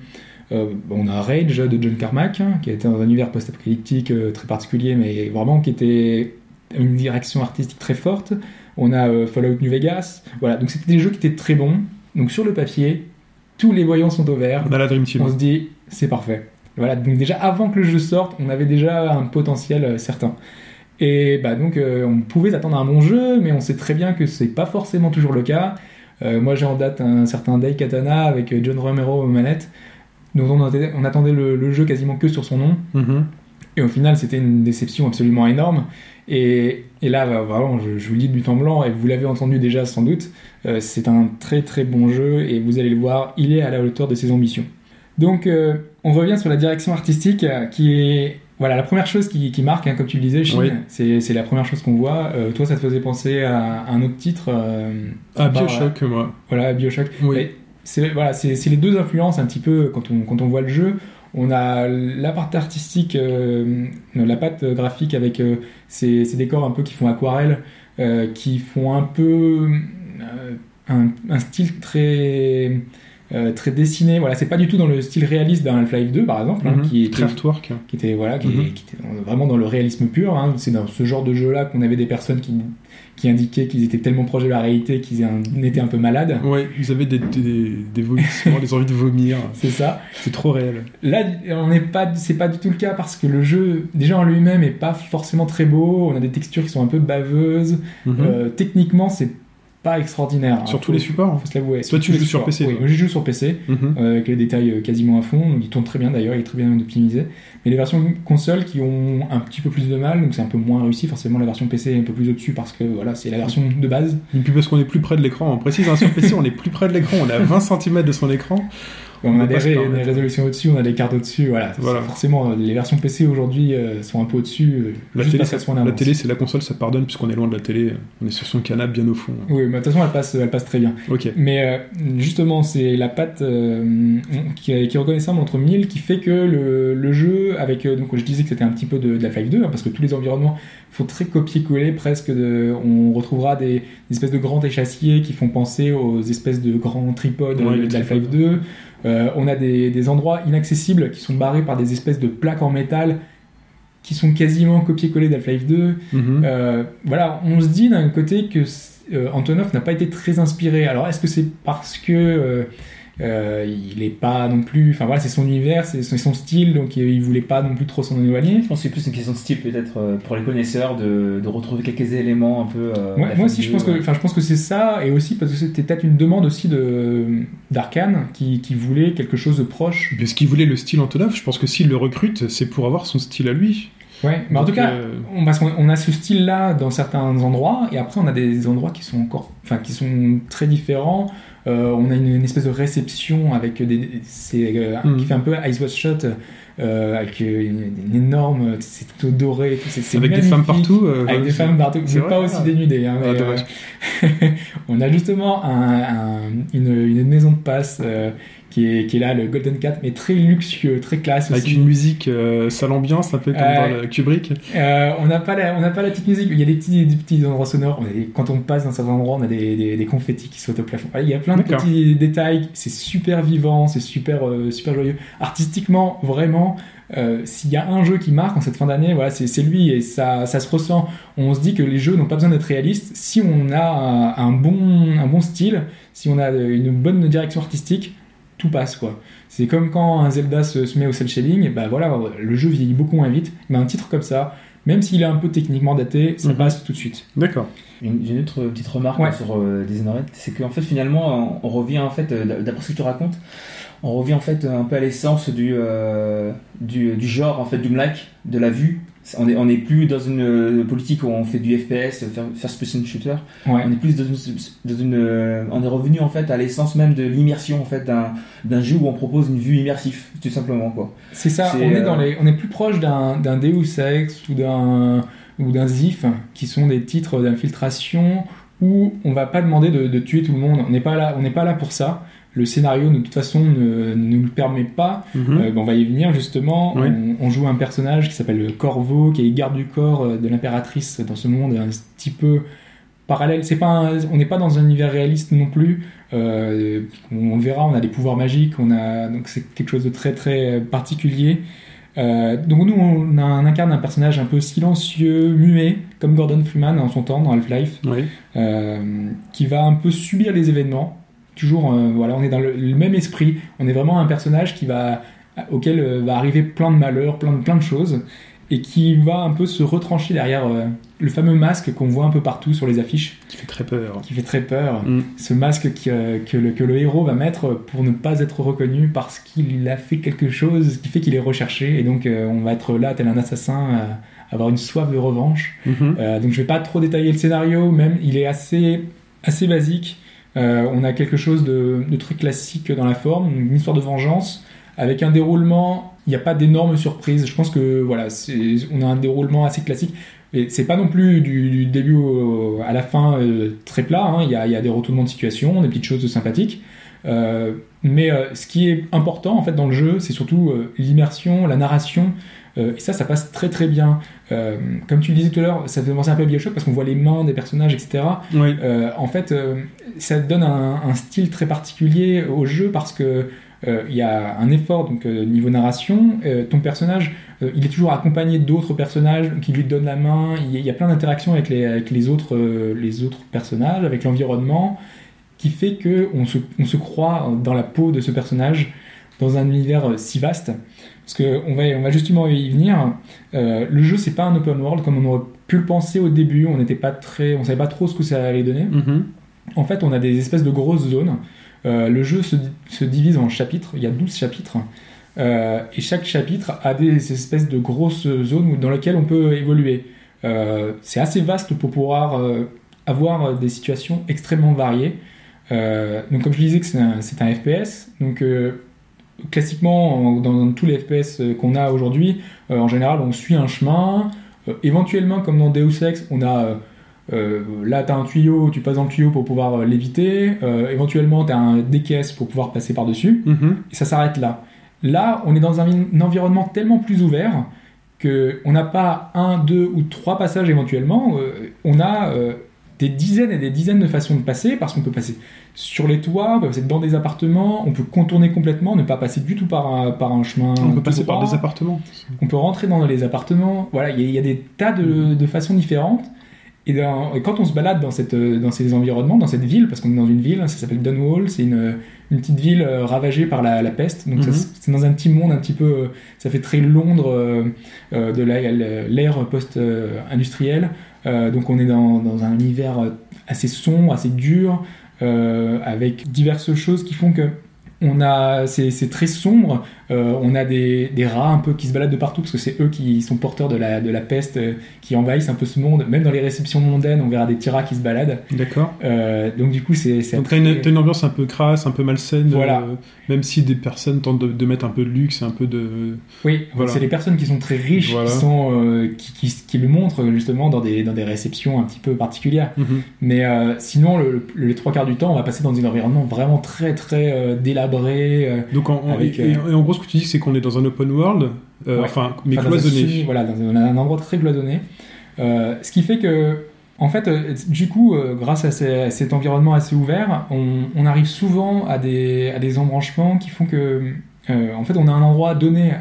euh, on a Rage de John Carmack, hein, qui était dans un univers post-apocalyptique très particulier, mais vraiment qui était une direction artistique très forte. On a Fallout New Vegas. Voilà, donc c'était des jeux qui étaient très bons. Donc sur le papier, tous les voyants sont au vert. On a la Dream Team. On se dit, c'est parfait. Voilà, donc déjà avant que le jeu sorte, on avait déjà un potentiel euh, certain. Et bah donc euh, on pouvait attendre un bon jeu, mais on sait très bien que c'est pas forcément toujours le cas. Euh, moi j'ai en date un certain Dai Katana avec John Romero aux manettes, dont on attendait, on attendait le, le jeu quasiment que sur son nom. Mhm. Et au final, c'était une déception absolument énorme. Et, et là, bah, vraiment, je, je vous le dis de but en blanc, et vous l'avez entendu déjà sans doute, euh, c'est un très très bon jeu, et vous allez le voir, il est à la hauteur de ses ambitions. Donc, euh, on revient sur la direction artistique, euh, qui est voilà la première chose qui, qui marque, hein, comme tu le disais, Chine, Oui. c'est la première chose qu'on voit. Euh, toi, ça te faisait penser à, un autre titre euh, bah, Bioshock, moi. Voilà, Bioshock. Oui. C'est voilà, c'est c'est les deux influences un petit peu quand on, quand on voit le jeu. On a la partie artistique, euh, la patte graphique avec ces, ces décors un peu qui font aquarelle, qui font un peu un, un style très euh, très dessiné. Voilà, c'est pas du tout dans le style réaliste d'un Half-Life 2 par exemple, hein, Mhm. qui Très était artwork. qui était voilà qui, Mhm. qui était vraiment dans le réalisme pur hein. c'est dans ce genre de jeu là qu'on avait des personnes qui qui indiquaient qu'ils étaient tellement proches de la réalité qu'ils étaient un peu malades Ouais, ils avaient des, des, des vomissements, des envies de vomir. c'est ça C'est trop réel. là on n'est pas c'est pas du tout le cas parce que le jeu déjà en lui-même est pas forcément très beau on a des textures qui sont un peu baveuses Mhm. Euh, techniquement c'est pas extraordinaire Sur hein. tous les supports. faut se l'avouer Toi, tu joues sur. PC, oui je joue sur PC Mhm. euh, avec les détails euh, quasiment à fond. Donc, il tourne très bien d'ailleurs, il est très bien optimisé. Mais les versions console qui ont un petit peu plus de mal, donc c'est un peu moins réussi. Forcément, la version PC est un peu plus au-dessus parce que voilà, c'est la version de base. Et puis parce qu'on est plus près de l'écran. On précise, hein, sur PC, on est plus près de l'écran. On est à 20 cm de son écran on, a des, des, résolutions au-dessus, on a des cartes au-dessus. Voilà, voilà. forcément, les versions PC aujourd'hui euh, sont un peu au-dessus. Euh, la télé, c'est la console, ça pardonne puisqu'on est loin de la télé. On est sur son canapé bien au fond. Oui, mais de toute façon, elle passe, elle passe très bien. Mais euh, justement, c'est la patte qui, est reconnaissable entre 1000 qui fait que le, jeu, avec donc je disais que c'était un petit peu de, de la 5.2 hein, parce que tous les environnements font très copier-coller presque. De, on retrouvera des, espèces de grands échassiers qui font penser aux espèces de grands tripodes de la 5.2. Euh, on a des, des endroits inaccessibles qui sont barrés par des espèces de plaques en métal qui sont quasiment copier-coller d'Half-Life 2. Mhm. Euh, voilà, on se dit d'un côté que euh, Antonov n'a pas été très inspiré. Alors, est-ce que c'est parce que euh, il est pas non plus, enfin voilà, c'est son univers, c'est son style, donc il, il voulait pas non plus trop s'en éloigner. Je pense que c'est plus une question de style peut-être euh, pour les connaisseurs de, de retrouver quelques éléments un peu. euh, Ouais, moi aussi, je pense que, enfin, je pense que c'est ça, et aussi parce que c'était peut-être une demande aussi de d'Arkane qui, qui voulait quelque chose de proche. Parce qu'il voulait le style Antonov, je pense que s'il le recrute, c'est pour avoir son style à lui. Ouais, mais en Donc, tout cas, euh, on, parce qu'on on a ce style-là dans certains endroits, et après on a des endroits qui sont encore, enfin qui sont très différents. Euh, on a une, une espèce de réception avec des, c'est euh, Mhm. qui fait un peu Ice Watch Shot, euh, avec une, une énorme, c'est tout doré, c'est avec des femmes partout. euh, Avec des femmes partout, c'est pas aussi dénudé. Hein, Ah, euh, on a justement un- un- une, une maison de passe qui, est, qui est là, le Golden Cat, mais très luxueux, très classe Avec aussi. une musique euh, sale ambiance, un peu comme dans le Kubrick. Euh, on n'a pas la, on pas la petite musique. Il y a des petits, des petits endroits sonores. On a des- quand on passe dans certains endroits, on a des, des, des confettis qui sautent au plafond. Il y a plein de petits détails. C'est super vivant, c'est super, euh, super joyeux. Artistiquement, vraiment. euh, S'il y a un jeu qui marque en cette fin d'année, voilà, c'est c'est lui et ça, ça se ressent. On se dit que les jeux n'ont pas besoin d'être réalistes. Si on a un, un bon, un bon style, si on a une bonne direction artistique, tout passe quoi. C'est comme quand un Zelda se, se met au cel shading, bah voilà, le jeu vieillit beaucoup moins vite. Mais un titre comme ça, même s'il est un peu techniquement daté, ça Mhm. passe tout de suite. D'accord. Une, j'ai une autre petite remarque Ouais. sur euh, Dishonored, c'est qu'en fait finalement on, on revient en fait, euh, d'après ce que tu racontes, on revient en fait un peu à l'essence du, euh, du, du genre en fait du like, de la vue. On est, on est plus dans une euh, politique où on fait du FPS, faire- first person shooter. Ouais. On est plus dans une, dans une euh, on est revenu en fait à l'essence même de l'immersion en fait d'un, jeu où on propose une vue immersive, tout simplement quoi. C'est ça, on, est euh, dans les, on est plus proche d'un d'un Deus Ex ou d'un ou d'un Zif, qui sont des titres d'infiltration où on va pas demander de, de tuer tout le monde. On n'est pas là, on n'est pas là pour ça. Le scénario, de toute façon, ne, nous le permet pas. Euh, ben, on va y venir justement. On, on joue un personnage qui s'appelle Corvo, qui est garde du corps euh, de l'impératrice dans ce monde un petit peu parallèle. C'est pas, un- on n'est pas dans un univers réaliste non plus. Euh, on verra, on a des pouvoirs magiques, on a donc c'est quelque chose de très très particulier. Euh, donc nous, on, a- on incarne un personnage un peu silencieux, muet, comme Gordon Freeman en son temps dans Half-Life Oui. euh, qui va un peu subir les événements. Toujours, euh, voilà, on est dans le, le même esprit. On est vraiment un personnage qui va, auquel euh, va arriver plein de malheurs, plein de, plein de choses, et qui va un peu se retrancher derrière euh, le fameux masque qu'on voit un peu partout sur les affiches, Qui fait très peur. qui fait très peur. Mm. Ce masque qui, que, le, que le héros va mettre pour ne pas être reconnu parce qu'il a fait quelque chose qui fait qu'il est recherché, et donc on va être là tel un assassin, avoir une soif de revanche. Mhm. Euh, donc je vais pas trop détailler le scénario, même il est assez, assez basique. Euh, on a quelque chose de, très classique dans la forme, une histoire de vengeance, avec un déroulement, il n'y a pas d'énormes surprises. Je pense que voilà, on a un déroulement assez classique. Et c'est pas non plus du, début à la fin euh, très plat, hein. il y, a, des retournements de situation, des petites choses sympathiques. Euh, mais ce qui est important en fait dans le jeu, c'est surtout l'immersion, la narration. Et ça, ça passe très très bien. Euh, comme tu disais tout à l'heure, ça fait penser un peu à Bioshock parce qu'on voit les mains des personnages, etc. Oui. Euh, en fait, euh, ça donne un, un style très particulier au jeu parce que euh, il y a un effort donc euh, niveau narration. Euh, ton personnage, euh, il est toujours accompagné d'autres personnages qui lui donnent la main. Il y a, plein d'interactions avec les, avec les autres euh, les autres personnages, avec l'environnement, qui fait que on se, on se croit dans la peau de ce personnage dans un univers euh, si vaste. Parce que on va, on va justement y venir. Euh, le jeu, c'est pas un open world comme on aurait pu le penser au début. On n'était pas très, on savait pas trop ce que ça allait donner. Mhm. En fait, on a des espèces de grosses zones. Euh, le jeu se, se divise en chapitres. Il y a 12 chapitres. Euh, et chaque chapitre a des espèces de grosses zones dans lesquelles on peut évoluer. C'est assez vaste pour pouvoir avoir des situations extrêmement variées. Donc, comme je disais, que c'est un, un FPS. Donc, classiquement, en- dans, dans tous les FPS euh, qu'on a aujourd'hui, euh, en général, on suit un chemin. Euh, éventuellement, comme dans Deus Ex, on a euh, là, tu as un tuyau, tu passes dans le tuyau pour pouvoir euh, l'éviter. Euh, éventuellement, tu as un des caisses pour pouvoir passer par-dessus. Mhm. Et ça s'arrête là. Là, on est dans un, un environnement tellement plus ouvert que on n'a pas un, deux ou trois passages éventuellement. On a des dizaines et des dizaines de façons de passer parce qu'on peut passer sur les toits, on peut passer dans des appartements, on peut contourner complètement, ne pas passer du tout par un, par un chemin. On peut passer par des appartements. On peut rentrer dans les appartements. Voilà, il y, a- il y a des tas de, de façons différentes. Et, dans- et quand on se balade dans, cette, euh, dans ces environnements, dans cette ville, parce qu'on est dans une ville, ça s'appelle Dunwall, c'est une, une petite ville euh, ravagée par la, la peste. Donc Mhm. c'est dans un petit monde un petit peu, euh, ça fait très Londres euh, euh, de l'ère post-industrielle. Euh, donc on est dans, dans un univers euh, assez sombre, assez dur, euh, avec diverses choses qui font que on a, c'est c'est très sombre. Euh, on a des, des rats un peu qui se baladent de partout parce que c'est eux qui sont porteurs de la, de la peste, euh, qui envahissent un peu ce monde. Même dans les réceptions mondaines, on verra des petits rats qui se baladent. D'accord. Euh, donc du coup, c'est Donc t'as une, ambiance un peu crasse, un peu malsaine. Voilà. même si des personnes tentent de, de mettre un peu de luxe et un peu de. Oui, Voilà. c'est les personnes qui sont très riches Voilà. qui, sont, qui, qui, qui le montrent justement dans des, dans des réceptions un petit peu particulières. Mhm. Mais sinon, le, le- les trois quarts du temps, on va passer dans un environnement vraiment très très délabré. Donc en, en- Avec, et, et en gros, ce que tu dis, c'est qu'on est dans un open world, euh, Ouais. enfin, mais Enfin, cloisonné. semi- voilà, dans un, endroit très cloisonné. Euh, ce qui fait que, en fait, euh, du coup, grâce à, ces- à cet environnement assez ouvert, on, on arrive souvent à des, à des embranchements qui font que, en fait, on a un endroit donné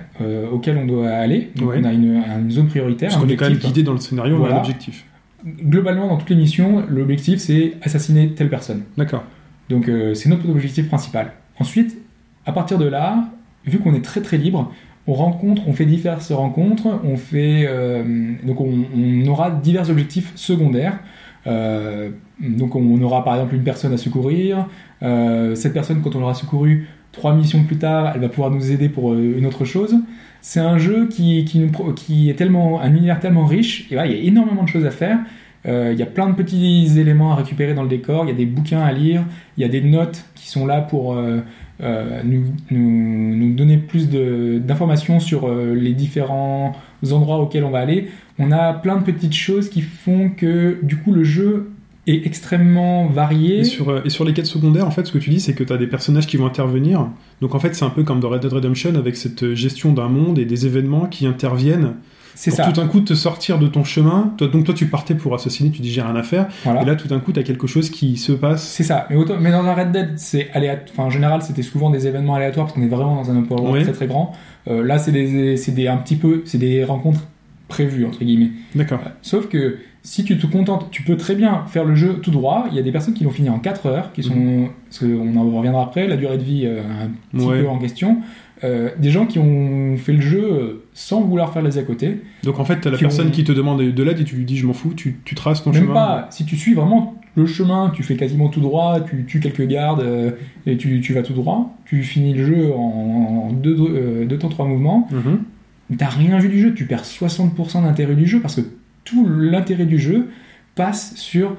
auquel on doit aller. Donc, Ouais. on a une, une zone prioritaire. Parce qu'on est quand même guidé dans le scénario, on a Voilà. un objectif. Globalement, dans toutes les missions, l'objectif, c'est assassiner telle personne. D'accord. Donc euh, c'est notre objectif principal. Ensuite, à partir de là, vu qu'on est très très libre, on rencontre, on fait diverses rencontres, on euh, aura divers objectifs secondaires. Euh, donc on aura par exemple une personne à secourir. Euh, cette personne, quand on l'aura secourue, trois missions plus tard, elle va pouvoir nous aider pour une autre chose. C'est un jeu qui, qui, est tellement un univers tellement riche. Et voilà, il y a énormément de choses à faire. Euh, il y a plein de petits éléments à récupérer dans le décor. Il y a des bouquins à lire. Il y a des notes qui sont là pour euh, euh, nous, donner plus d'informations sur les différents endroits auxquels on va aller. On a plein de petites choses qui font que du coup le jeu est extrêmement varié. Et sur, et sur les quêtes secondaires, en fait, ce que tu dis, c'est que tu as des personnages qui vont intervenir. Donc en fait, c'est un peu comme dans Red Dead Redemption avec cette gestion d'un monde et des événements qui interviennent C'est pour ça. tout d'un coup te sortir de ton chemin. Toi, donc toi, tu partais pour assassiner, tu dis j'ai rien à faire. Voilà. Et là, tout d'un coup, tu as quelque chose qui se passe. C'est ça. Mais, autant- mais dans un Red Dead, c'est aléatoire. Enfin, en général, c'était souvent des événements aléatoires parce qu'on est vraiment dans un open world Oui. très très grand. Euh, là, c'est des, c'est des un petit peu, c'est des rencontres prévues entre guillemets. D'accord. Sauf que si tu te contentes, tu peux très bien faire le jeu tout droit. Il y a des personnes qui l'ont fini en 4 heures, qui sont, parce qu'on en reviendra après, la durée de vie euh, un petit Ouais. peu en question. Euh, des gens qui ont fait le jeu euh, sans vouloir faire les à côté. Donc en fait, tu as la personne ont- qui te demande de l'aide et tu lui dis je m'en fous, tu, tu traces ton Même chemin. pas, si tu suis vraiment le chemin, tu fais quasiment tout droit, tu tues quelques gardes euh, et tu, tu vas tout droit, tu finis le jeu en, en deux, euh, deux temps, trois mouvements, Mhm. t'as rien vu du jeu, tu perds 60% d'intérêt du jeu parce que tout l'intérêt du jeu passe sur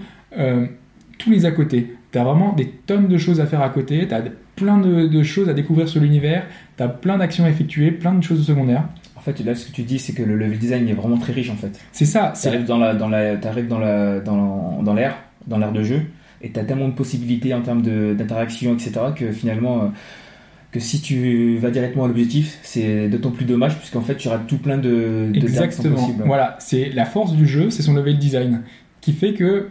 tous les à côté. T'as vraiment des tonnes de choses à faire à côté, t'as plein de, de choses à découvrir sur l'univers, t'as plein d'actions à effectuer, plein de choses secondaires. En fait, là, ce que tu dis, c'est que le level design est vraiment très riche en fait. C'est ça, c'est T'arrives dans la, dans la, t'arrives dans la, dans, dans l'air, dans l'air de jeu, et t'as tellement de possibilités en termes d'interaction, etc., que finalement, euh, que si tu vas directement à l'objectif, c'est d'autant plus dommage puisqu'en fait tu auras tout plein de, de dards qui sont Exactement. possibles. Voilà, c'est la force du jeu, c'est son level design qui fait que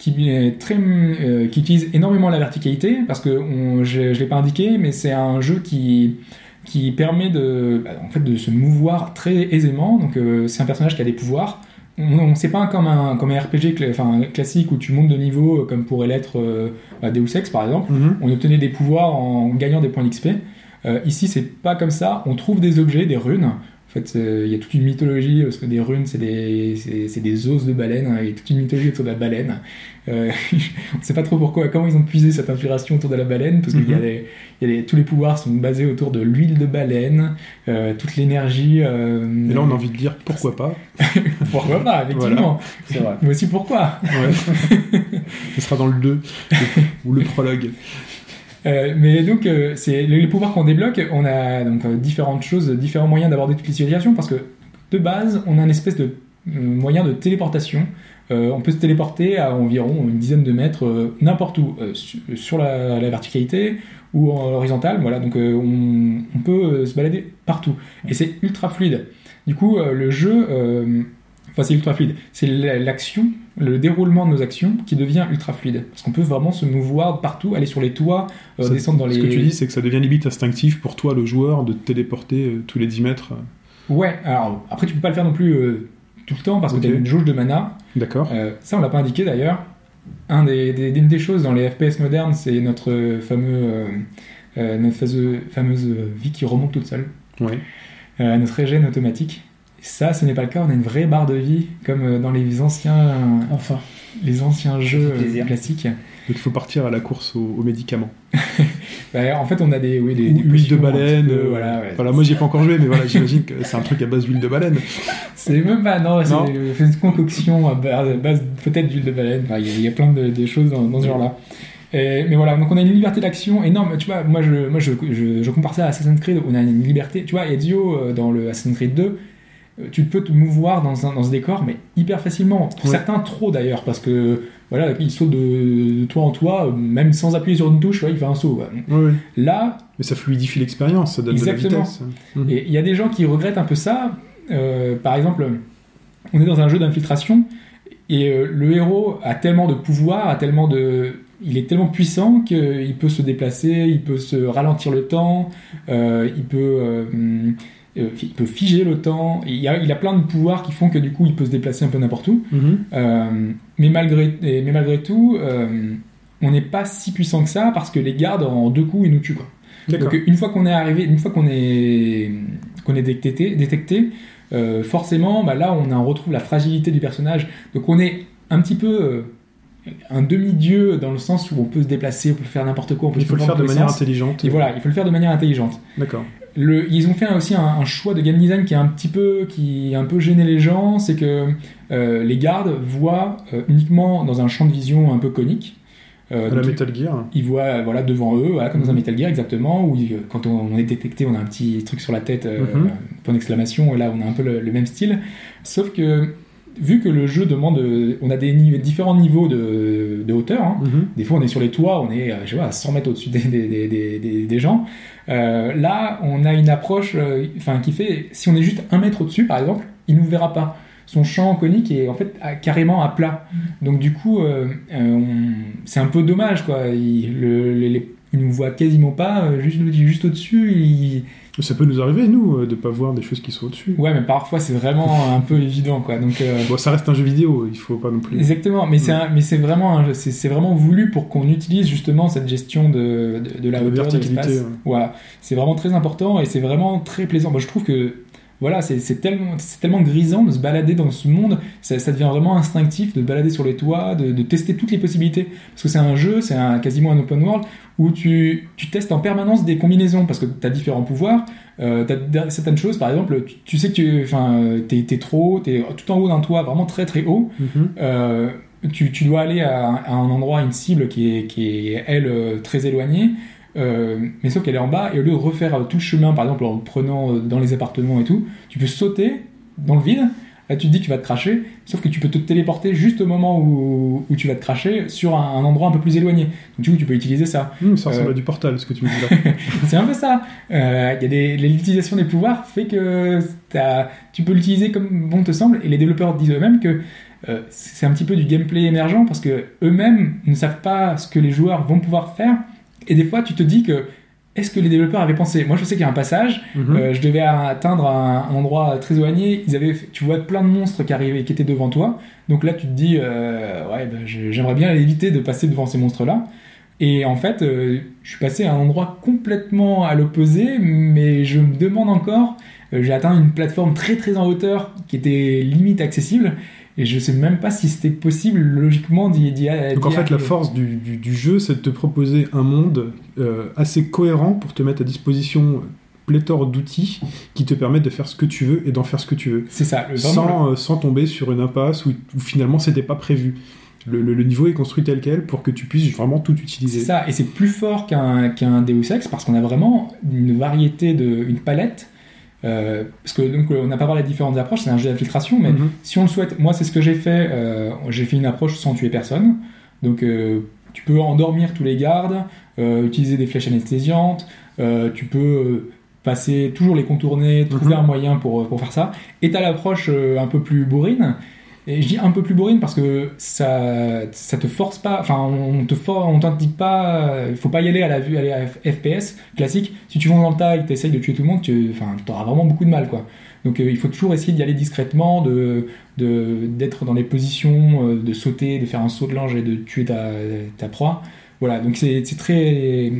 qui est très euh, qui utilise énormément la verticalité parce que on, je, je l'ai pas indiqué, mais c'est un jeu qui qui permet de bah, en fait de se mouvoir très aisément. Donc euh, c'est un personnage qui a des pouvoirs. On, on c'est pas comme un comme un RPG enfin classique où tu montes de niveau euh, comme pourrait l'être euh, bah, Deus Ex par exemple. Mhm. On obtenait des pouvoirs en gagnant des points d'XP. Ici, c'est pas comme ça. On trouve des objets, des runes. En fait, euh, il y a toute une mythologie, parce que des runes, c'est des, c'est, des os de baleine, hein, il y a toute une mythologie autour de la baleine. Euh, on sait pas trop pourquoi, comment ils ont puisé cette inspiration autour de la baleine, parce que Mhm. tous les pouvoirs sont basés autour de l'huile de baleine, euh, toute l'énergie. euh, Et là, on a envie de dire pourquoi pas. Pourquoi pas, effectivement. C'est vrai. Mais aussi pourquoi Ouais. Ce sera dans le 2 ou le prologue. Euh, mais donc, euh, c'est les, pouvoirs qu'on débloque, on a donc euh, différentes choses, différents moyens d'aborder toutes les situations, parce que de base, on a une espèce de moyen de téléportation. On peut se téléporter à environ une dizaine de mètres n'importe où, su- sur la, verticalité ou en horizontale. Voilà, donc on, peut se balader partout. Et c'est ultra fluide. Du coup, le jeu, enfin c'est ultra fluide. C'est la- l'action, le déroulement de nos actions qui devient ultra fluide. Parce qu'on peut vraiment se mouvoir partout, aller sur les toits, euh, Ça- descendre dans les. Ce que tu dis, c'est que ça devient limite instinctif pour toi, le joueur, de te téléporter euh, tous les 10 mètres. Ouais, alors après tu peux pas le faire non plus euh, tout le temps parce que tu as une jauge de mana. D'accord ça on l'a pas indiqué d'ailleurs. Un des, des, une des choses dans les FPS modernes, c'est notre fameux, notre fameuse, fameuse vie qui remonte toute seule, Ouais. notre régène automatique. Ça, ce n'est pas le cas. On a une vraie barre de vie comme euh, dans les anciens, Enfin. les anciens jeux euh, classiques. Donc il faut partir à la course aux, aux médicaments. Bah, en fait, on a des, oui, des, Ou des huile de baleine. peu, euh, voilà, ouais. voilà, moi j'y ai pas encore joué, mais voilà, j'imagine que c'est un truc à base d'huile de baleine. C'est même pas, non, c'est Non. c'est une concoction à base, peut-être d'huile de baleine. Enfin, il y, a- il y a plein de, de choses dans, dans ce genre-là. Et- mais voilà, donc on a une liberté d'action énorme. Tu vois, moi je, moi je, je, je compare ça à Assassin's Creed. On a une liberté. Tu vois, Ezio dans le Assassin's Creed 2, euh, tu peux te mouvoir dans, un- dans ce décor, mais hyper facilement. Pour Ouais. certains, trop d'ailleurs, parce que voilà, il saute de, de toit en euh, même sans appuyer sur une touche, il fait un saut. Ouais. Là, Mais ça fluidifie l'expérience, ça donne Exactement. de la vitesse. Mhm. et il y a des gens qui regrettent un peu ça. Euh, par exemple, on est dans un jeu d'infiltration et euh, le héros a tellement de pouvoir, a tellement de, il est tellement puissant qu'il peut se déplacer, il peut se ralentir le temps, euh, il peut, euh, il peut figer le temps. Il a, il a plein de pouvoirs qui font que du coup il peut se déplacer un peu n'importe où. Mhm. Euh, mais, malgré, et- mais malgré tout, euh, on n'est pas si puissant que ça parce que les gardes en deux coups ils nous tuent quoi. Donc une fois qu'on est arrivé, une fois qu'on est qu'on est détecté, détecté forcément, bah là on, a, on retrouve la fragilité du personnage. Donc on est un petit peu un demi-dieu dans le sens où on peut se déplacer, on peut faire n'importe quoi, on peut Il faut le faire de manière sens. intelligente. Et voilà, il faut le faire de manière intelligente. D'accord. Le, ils ont fait aussi un, un choix de game design qui est un petit peu qui a un peu gêné les gens, c'est que euh, les gardes voient euh, uniquement dans un champ de vision un peu conique. Euh, À la Metal Gear. ils voient euh, voilà devant eux, voilà, comme dans un Mhm. Metal Gear exactement, où quand on, on est détecté, on a un petit truc sur la tête, Mhm. point d'exclamation, et là on a un peu le, le même style. Sauf que vu que le jeu demande, euh, on a des différents niveaux de, de hauteur. hein. Mhm. Des fois on est sur les toits, on est euh, je sais pas, à 100 mètres au-dessus des, des, des, des, des- des gens. Euh, là on a une approche, euh, qui fait, si on est juste un mètre au-dessus par exemple, il nous verra pas. Son champ conique est en fait à- carrément à plat. Donc du coup, euh, c'est un peu dommage quoi. Il, le, les- les- il nous voit quasiment pas, euh, juste, juste au-dessus. il- Ça peut nous arriver, nous, euh, de pas voir des choses qui sont au-dessus. Ouais, mais parfois c'est vraiment un peu évident quoi. Donc euh, Bon, ça reste un jeu vidéo, il faut pas non plus. Exactement, mais c'est un- mais c'est vraiment c'est vraiment voulu pour qu'on utilise justement cette gestion de, de, de la hauteur de verticalité, l'espace. ouais. Voilà, c'est vraiment très important et c'est vraiment très plaisant. Moi, je trouve que voilà, c'est tellement grisant de se balader dans ce monde. Ça, ça devient vraiment instinctif de se balader sur les toits, de, de tester toutes les possibilités. Parce que c'est un jeu, c'est un, quasiment un open world où tu, tu testes en permanence des combinaisons parce que tu as différents pouvoirs. Euh, t'as certaines choses, par exemple, tu, tu sais que tu enfin, t'es es trop haut, t'es tout en haut d'un toit, vraiment très très haut. Mhm. Euh, tu, tu dois aller à, à un endroit, une cible qui est, qui est elle, euh, très éloignée, euh, mais sauf qu'elle est en bas, et au lieu de refaire euh, tout le chemin, par exemple en prenant euh, dans les appartements et tout, tu peux sauter dans le vide, Là, tu te dis que tu vas te cracher, sauf que tu peux te téléporter juste au moment où, où tu vas te cracher sur un, un endroit un peu plus éloigné. Donc, du coup, tu peux utiliser ça. Hum, ça ressemble Euh. à du portal, ce que tu me dis là. C'est un peu ça. Euh, l'utilisation des pouvoirs fait que tu peux l'utiliser comme bon te semble, et les développeurs disent eux-mêmes que euh, c'est un petit peu du gameplay émergent parce que eux-mêmes ne savent pas ce que les joueurs vont pouvoir faire, et des fois tu te dis que est-ce que les développeurs avaient pensé? Moi je sais qu'il y a un passage, Mhm. euh, je devais atteindre un, un endroit très éloigné, ils avaient, fait- tu vois plein de monstres qui arrivaient, qui étaient devant toi, donc là tu te dis euh, ouais ben, j'aimerais bien éviter de passer devant ces monstres-là. Et en fait, euh, je suis passé à un endroit complètement à l'opposé, mais je me demande encore. J'ai atteint une plateforme très très en hauteur qui était limite accessible, et je sais même pas si c'était possible logiquement d'y d'y Donc en fait, la force du, du- du jeu, c'est de te proposer un monde euh, assez cohérent pour te mettre à disposition pléthore d'outils qui te permettent de faire ce que tu veux et d'en faire ce que tu veux. C'est ça, Sans, euh, sans tomber sur une impasse où, où finalement c'était pas prévu. Le, le- le niveau est construit tel quel pour que tu puisses vraiment tout C'est utiliser. ça, et c'est plus fort qu'un qu'un Deus Ex parce qu'on a vraiment une variété de une palette. Euh, parce que donc on n'a pas parlé des différentes approches, c'est un jeu d'infiltration, mais Mhm. si on le souhaite, moi c'est ce que j'ai fait. euh, j'ai fait une approche sans tuer personne. Donc euh, tu peux endormir tous les gardes, euh, utiliser des flèches anesthésiantes, euh, tu peux euh, passer toujours les contourner, trouver Mhm. un moyen pour, pour faire ça. Et t'as l'approche euh, un peu plus bourrine. Et je dis un peu plus bourrine parce que ça, ça te force pas, enfin on te for, on t'indique pas, il faut pas y aller à la vue, aller à FPS classique. Si tu vas dans le que t'essayes de tuer tout le monde, tu, enfin, auras vraiment beaucoup de mal quoi. Donc euh, il faut toujours essayer d'y aller discrètement, de de- d'être dans les positions, euh, de sauter, de faire un saut de linge et de tuer ta, ta proie. Voilà, donc c'est très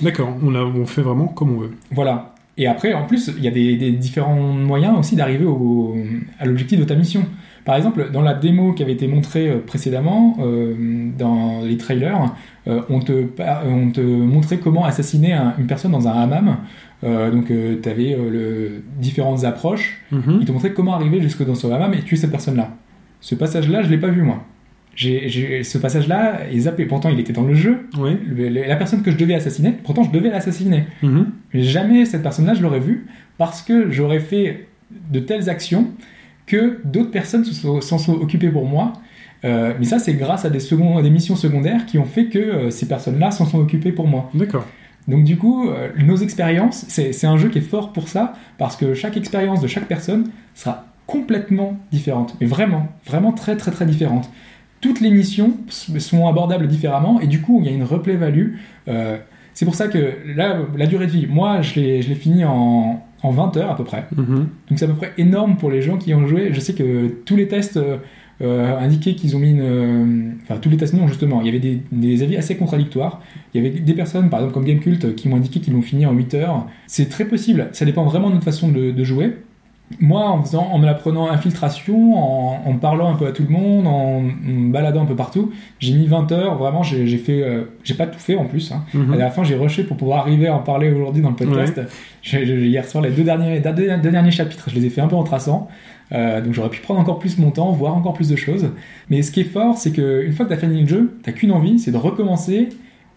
D'accord, on, a- on fait vraiment comme on veut. voilà. Et après, en plus, il y a des, des différents moyens aussi d'arriver au- à l'objectif de ta mission. Par exemple, dans la démo qui avait été montrée euh, précédemment, euh, dans les trailers, euh, on, te, par- on te montrait comment assassiner un- une personne dans un hammam. Euh, donc, tu avais différentes approches. Mhm. Il te montrait comment arriver jusque dans ce hammam et tuer cette personne-là. Ce passage-là, je l'ai pas vu, moi. Ce passage-là est zappé. Pourtant, il était dans le jeu. Oui. Le- le- la personne que je devais assassiner, pourtant, je devais l'assassiner. Mhm. Mais jamais cette personne-là, je l'aurais vue parce que j'aurais fait de telles actions que d'autres personnes s'en sont occupées pour moi. Euh, mais ça, c'est grâce à des, second- des missions secondaires qui ont fait que euh, ces personnes-là s'en sont occupées pour moi. D'accord. Donc du coup, euh, nos expériences, c'est un jeu qui est fort pour ça, parce que chaque expérience de chaque personne sera complètement différente. Mais vraiment, vraiment très très très différente. Toutes les missions sont abordables différemment, et du coup, il y a une replay value. C'est pour ça que là, la durée de vie, moi, je l'ai fini en, en 20 heures à peu près. Mhm. Donc c'est à peu près énorme pour les gens qui ont joué. Je sais que tous les tests euh, indiquaient qu'ils ont mis une... euh, Enfin, tous les tests non, justement. Il y avait des, des avis assez contradictoires. Il y avait des personnes, par exemple comme Gamecult, qui m'ont indiqué qu'ils l'ont fini en 8 heures. C'est très possible. Ça dépend vraiment de notre façon de, de jouer. Moi, en, faisant, en me l'apprenant infiltration, en, en parlant un peu à tout le monde, en, en me baladant un peu partout, j'ai mis 20 heures. Vraiment, j'ai fait... euh, j'ai pas tout fait en plus. Hein. Mhm. À la fin, j'ai rushé pour pouvoir arriver à en parler aujourd'hui dans le podcast. Hier soir, les deux derniers, deux, deux derniers chapitres, je les ai fait un peu en traçant. Euh, donc j'aurais pu prendre encore plus mon temps, voir encore plus de choses. Mais ce qui est fort, c'est qu'une fois que tu as fini le jeu, t'as qu'une envie, c'est de recommencer,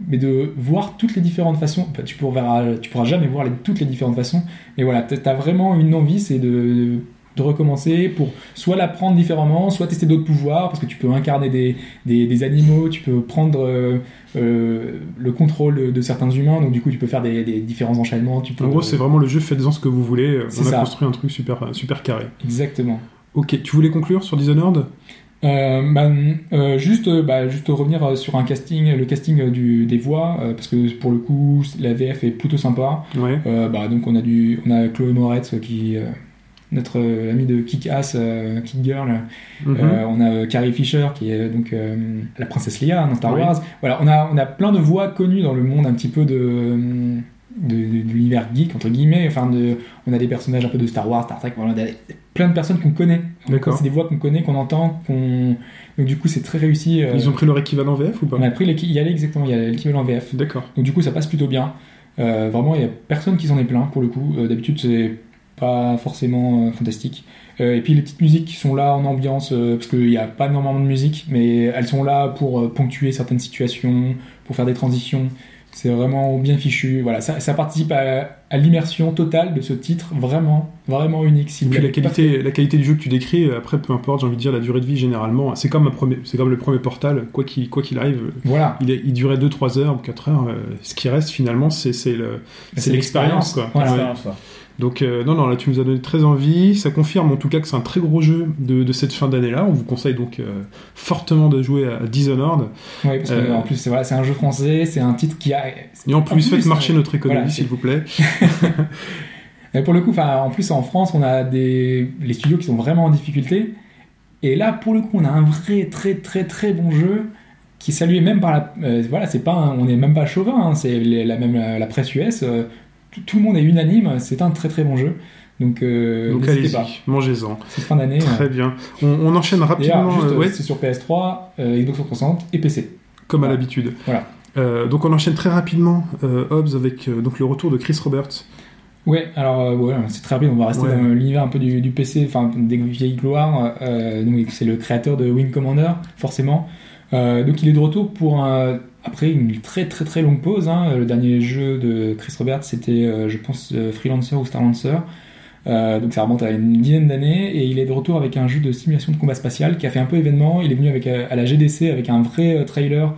mais de voir toutes les différentes façons. Enfin, tu, pourras, tu pourras jamais voir les- toutes les différentes façons. Mais voilà, tu as vraiment une envie, c'est de, de recommencer pour soit l'apprendre différemment, soit tester d'autres pouvoirs, parce que tu peux incarner des, des, des animaux, tu peux prendre euh, euh, le contrôle de certains humains, donc du coup tu peux faire des, des différents enchaînements. Tu peux, En gros, c'est vraiment le jeu, faites-en ce que vous voulez. On a ça. construit un truc super, super carré. Exactement. Ok, tu voulais conclure sur Dishonored? Bah, euh, juste, euh, bah, juste revenir euh, sur un casting, le casting euh, du, des voix, euh, parce que pour le coup, la VF est plutôt sympa. Ouais. Euh, bah, donc on a du, on a Chloé Moretz euh, qui, euh, notre euh, ami de Kick Ass, euh, Kick Girl. Mhm. Euh, on a euh, Carrie Fisher qui est donc euh, la princesse Leia dans Star Oui. Wars. Voilà, on a, on a plein de voix connues dans le monde un petit peu de de, de- de l'univers geek entre guillemets. Enfin, de, on a des personnages un peu de Star Wars, Star Trek. Voilà, plein de personnes qu'on connaît. C'est des voix qu'on connaît, qu'on entend, qu'on donc du coup c'est très réussi. euh, Ils ont pris leur équivalent VF ou pas? On a pris il y a exactement, il y a l'équivalent VF. D'accord. Donc du coup ça passe plutôt bien. Euh, vraiment il y a personne qui s'en est plaint pour le coup. Euh, D'habitude c'est pas forcément fantastique. Et puis les petites musiques qui sont là en ambiance, parce qu'il n'y a pas énormément de musique, mais elles sont là pour ponctuer certaines situations, pour faire des transitions. C'est vraiment bien fichu. Voilà, ça, ça participe à, à l'immersion totale de ce titre, vraiment, vraiment unique. Si vous la qualité, la qualité du jeu que tu décris, euh, après, peu importe, j'ai envie de dire, la durée de vie, généralement, c'est comme, un premier, c'est comme le premier portal, quoi qu'il, quoi qu'il arrive, Voilà. il, est- il durait 2-3 heures ou 4 heures. euh, ce qui reste, finalement, c'est, c'est, le, c'est l'expérience, quoi. Voilà. Ouais. Expérience, quoi. Donc, euh, non, non, là, tu nous as donné très envie. Ça confirme, en tout cas, que c'est un très gros jeu de, de cette fin d'année-là. On vous conseille donc euh, fortement de jouer à Dishonored. Oui, parce que Euh, en plus, c'est voilà, un jeu français, c'est un titre qui a. Et en plus, faites marcher notre économie, voilà, s'il vous plaît. Mais pour le coup, en plus en France, on a des les studios qui sont vraiment en difficulté. Et là, pour le coup, on a un vrai très très très bon jeu qui est salué même par la. euh, voilà, c'est pas, un- on n'est même pas chauvin. hein, c'est la même la, la presse US. euh, tout, le monde est unanime. C'est un très très bon jeu. Donc, euh, donc, allez-y, mangez-en. Cette fin d'année. euh, Très bien. On, on enchaîne rapidement, juste, euh, euh, ouais, c'est sur PS3, euh, Xbox 360 et PC. comme à l'habitude. Voilà. Euh, donc, on enchaîne très rapidement, euh, Hobbs, avec euh, donc, le retour de Chris Roberts. Ouais, alors euh, ouais, c'est très rapide, on va rester Ouais. dans l'univers un peu du, du PC, enfin des vieilles gloires. Euh, donc c'est le créateur de Wing Commander, forcément. Euh, donc il est de retour pour un- après une très très très longue pause. hein. Le dernier jeu de Chris Roberts, c'était, euh, je pense, euh, Freelancer ou Starlancer. Euh, donc ça remonte à une dizaine d'années et il est de retour avec un jeu de simulation de combat spatial qui a fait un peu événement. Il est venu avec euh, à la GDC avec un vrai trailer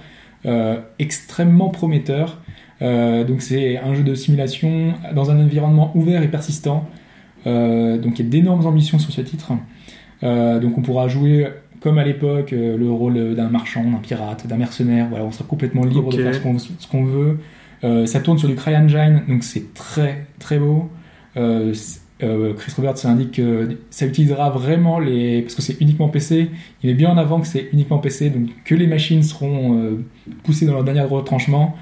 extrêmement prometteur. Donc c'est un jeu de simulation dans un environnement ouvert et persistant. Donc il y a d'énormes ambitions sur ce titre. Donc on pourra jouer comme à l'époque euh, le rôle d'un marchand, d'un pirate, d'un mercenaire. Voilà, on sera complètement libre de faire ce qu'on veut. Euh, ça tourne sur du CryEngine, donc c'est très très beau. Euh, Chris Roberts indique que ça utilisera vraiment les parce que c'est uniquement PC. Il met bien en avant que c'est uniquement PC, donc que les machines seront poussées dans leur dernier retranchement.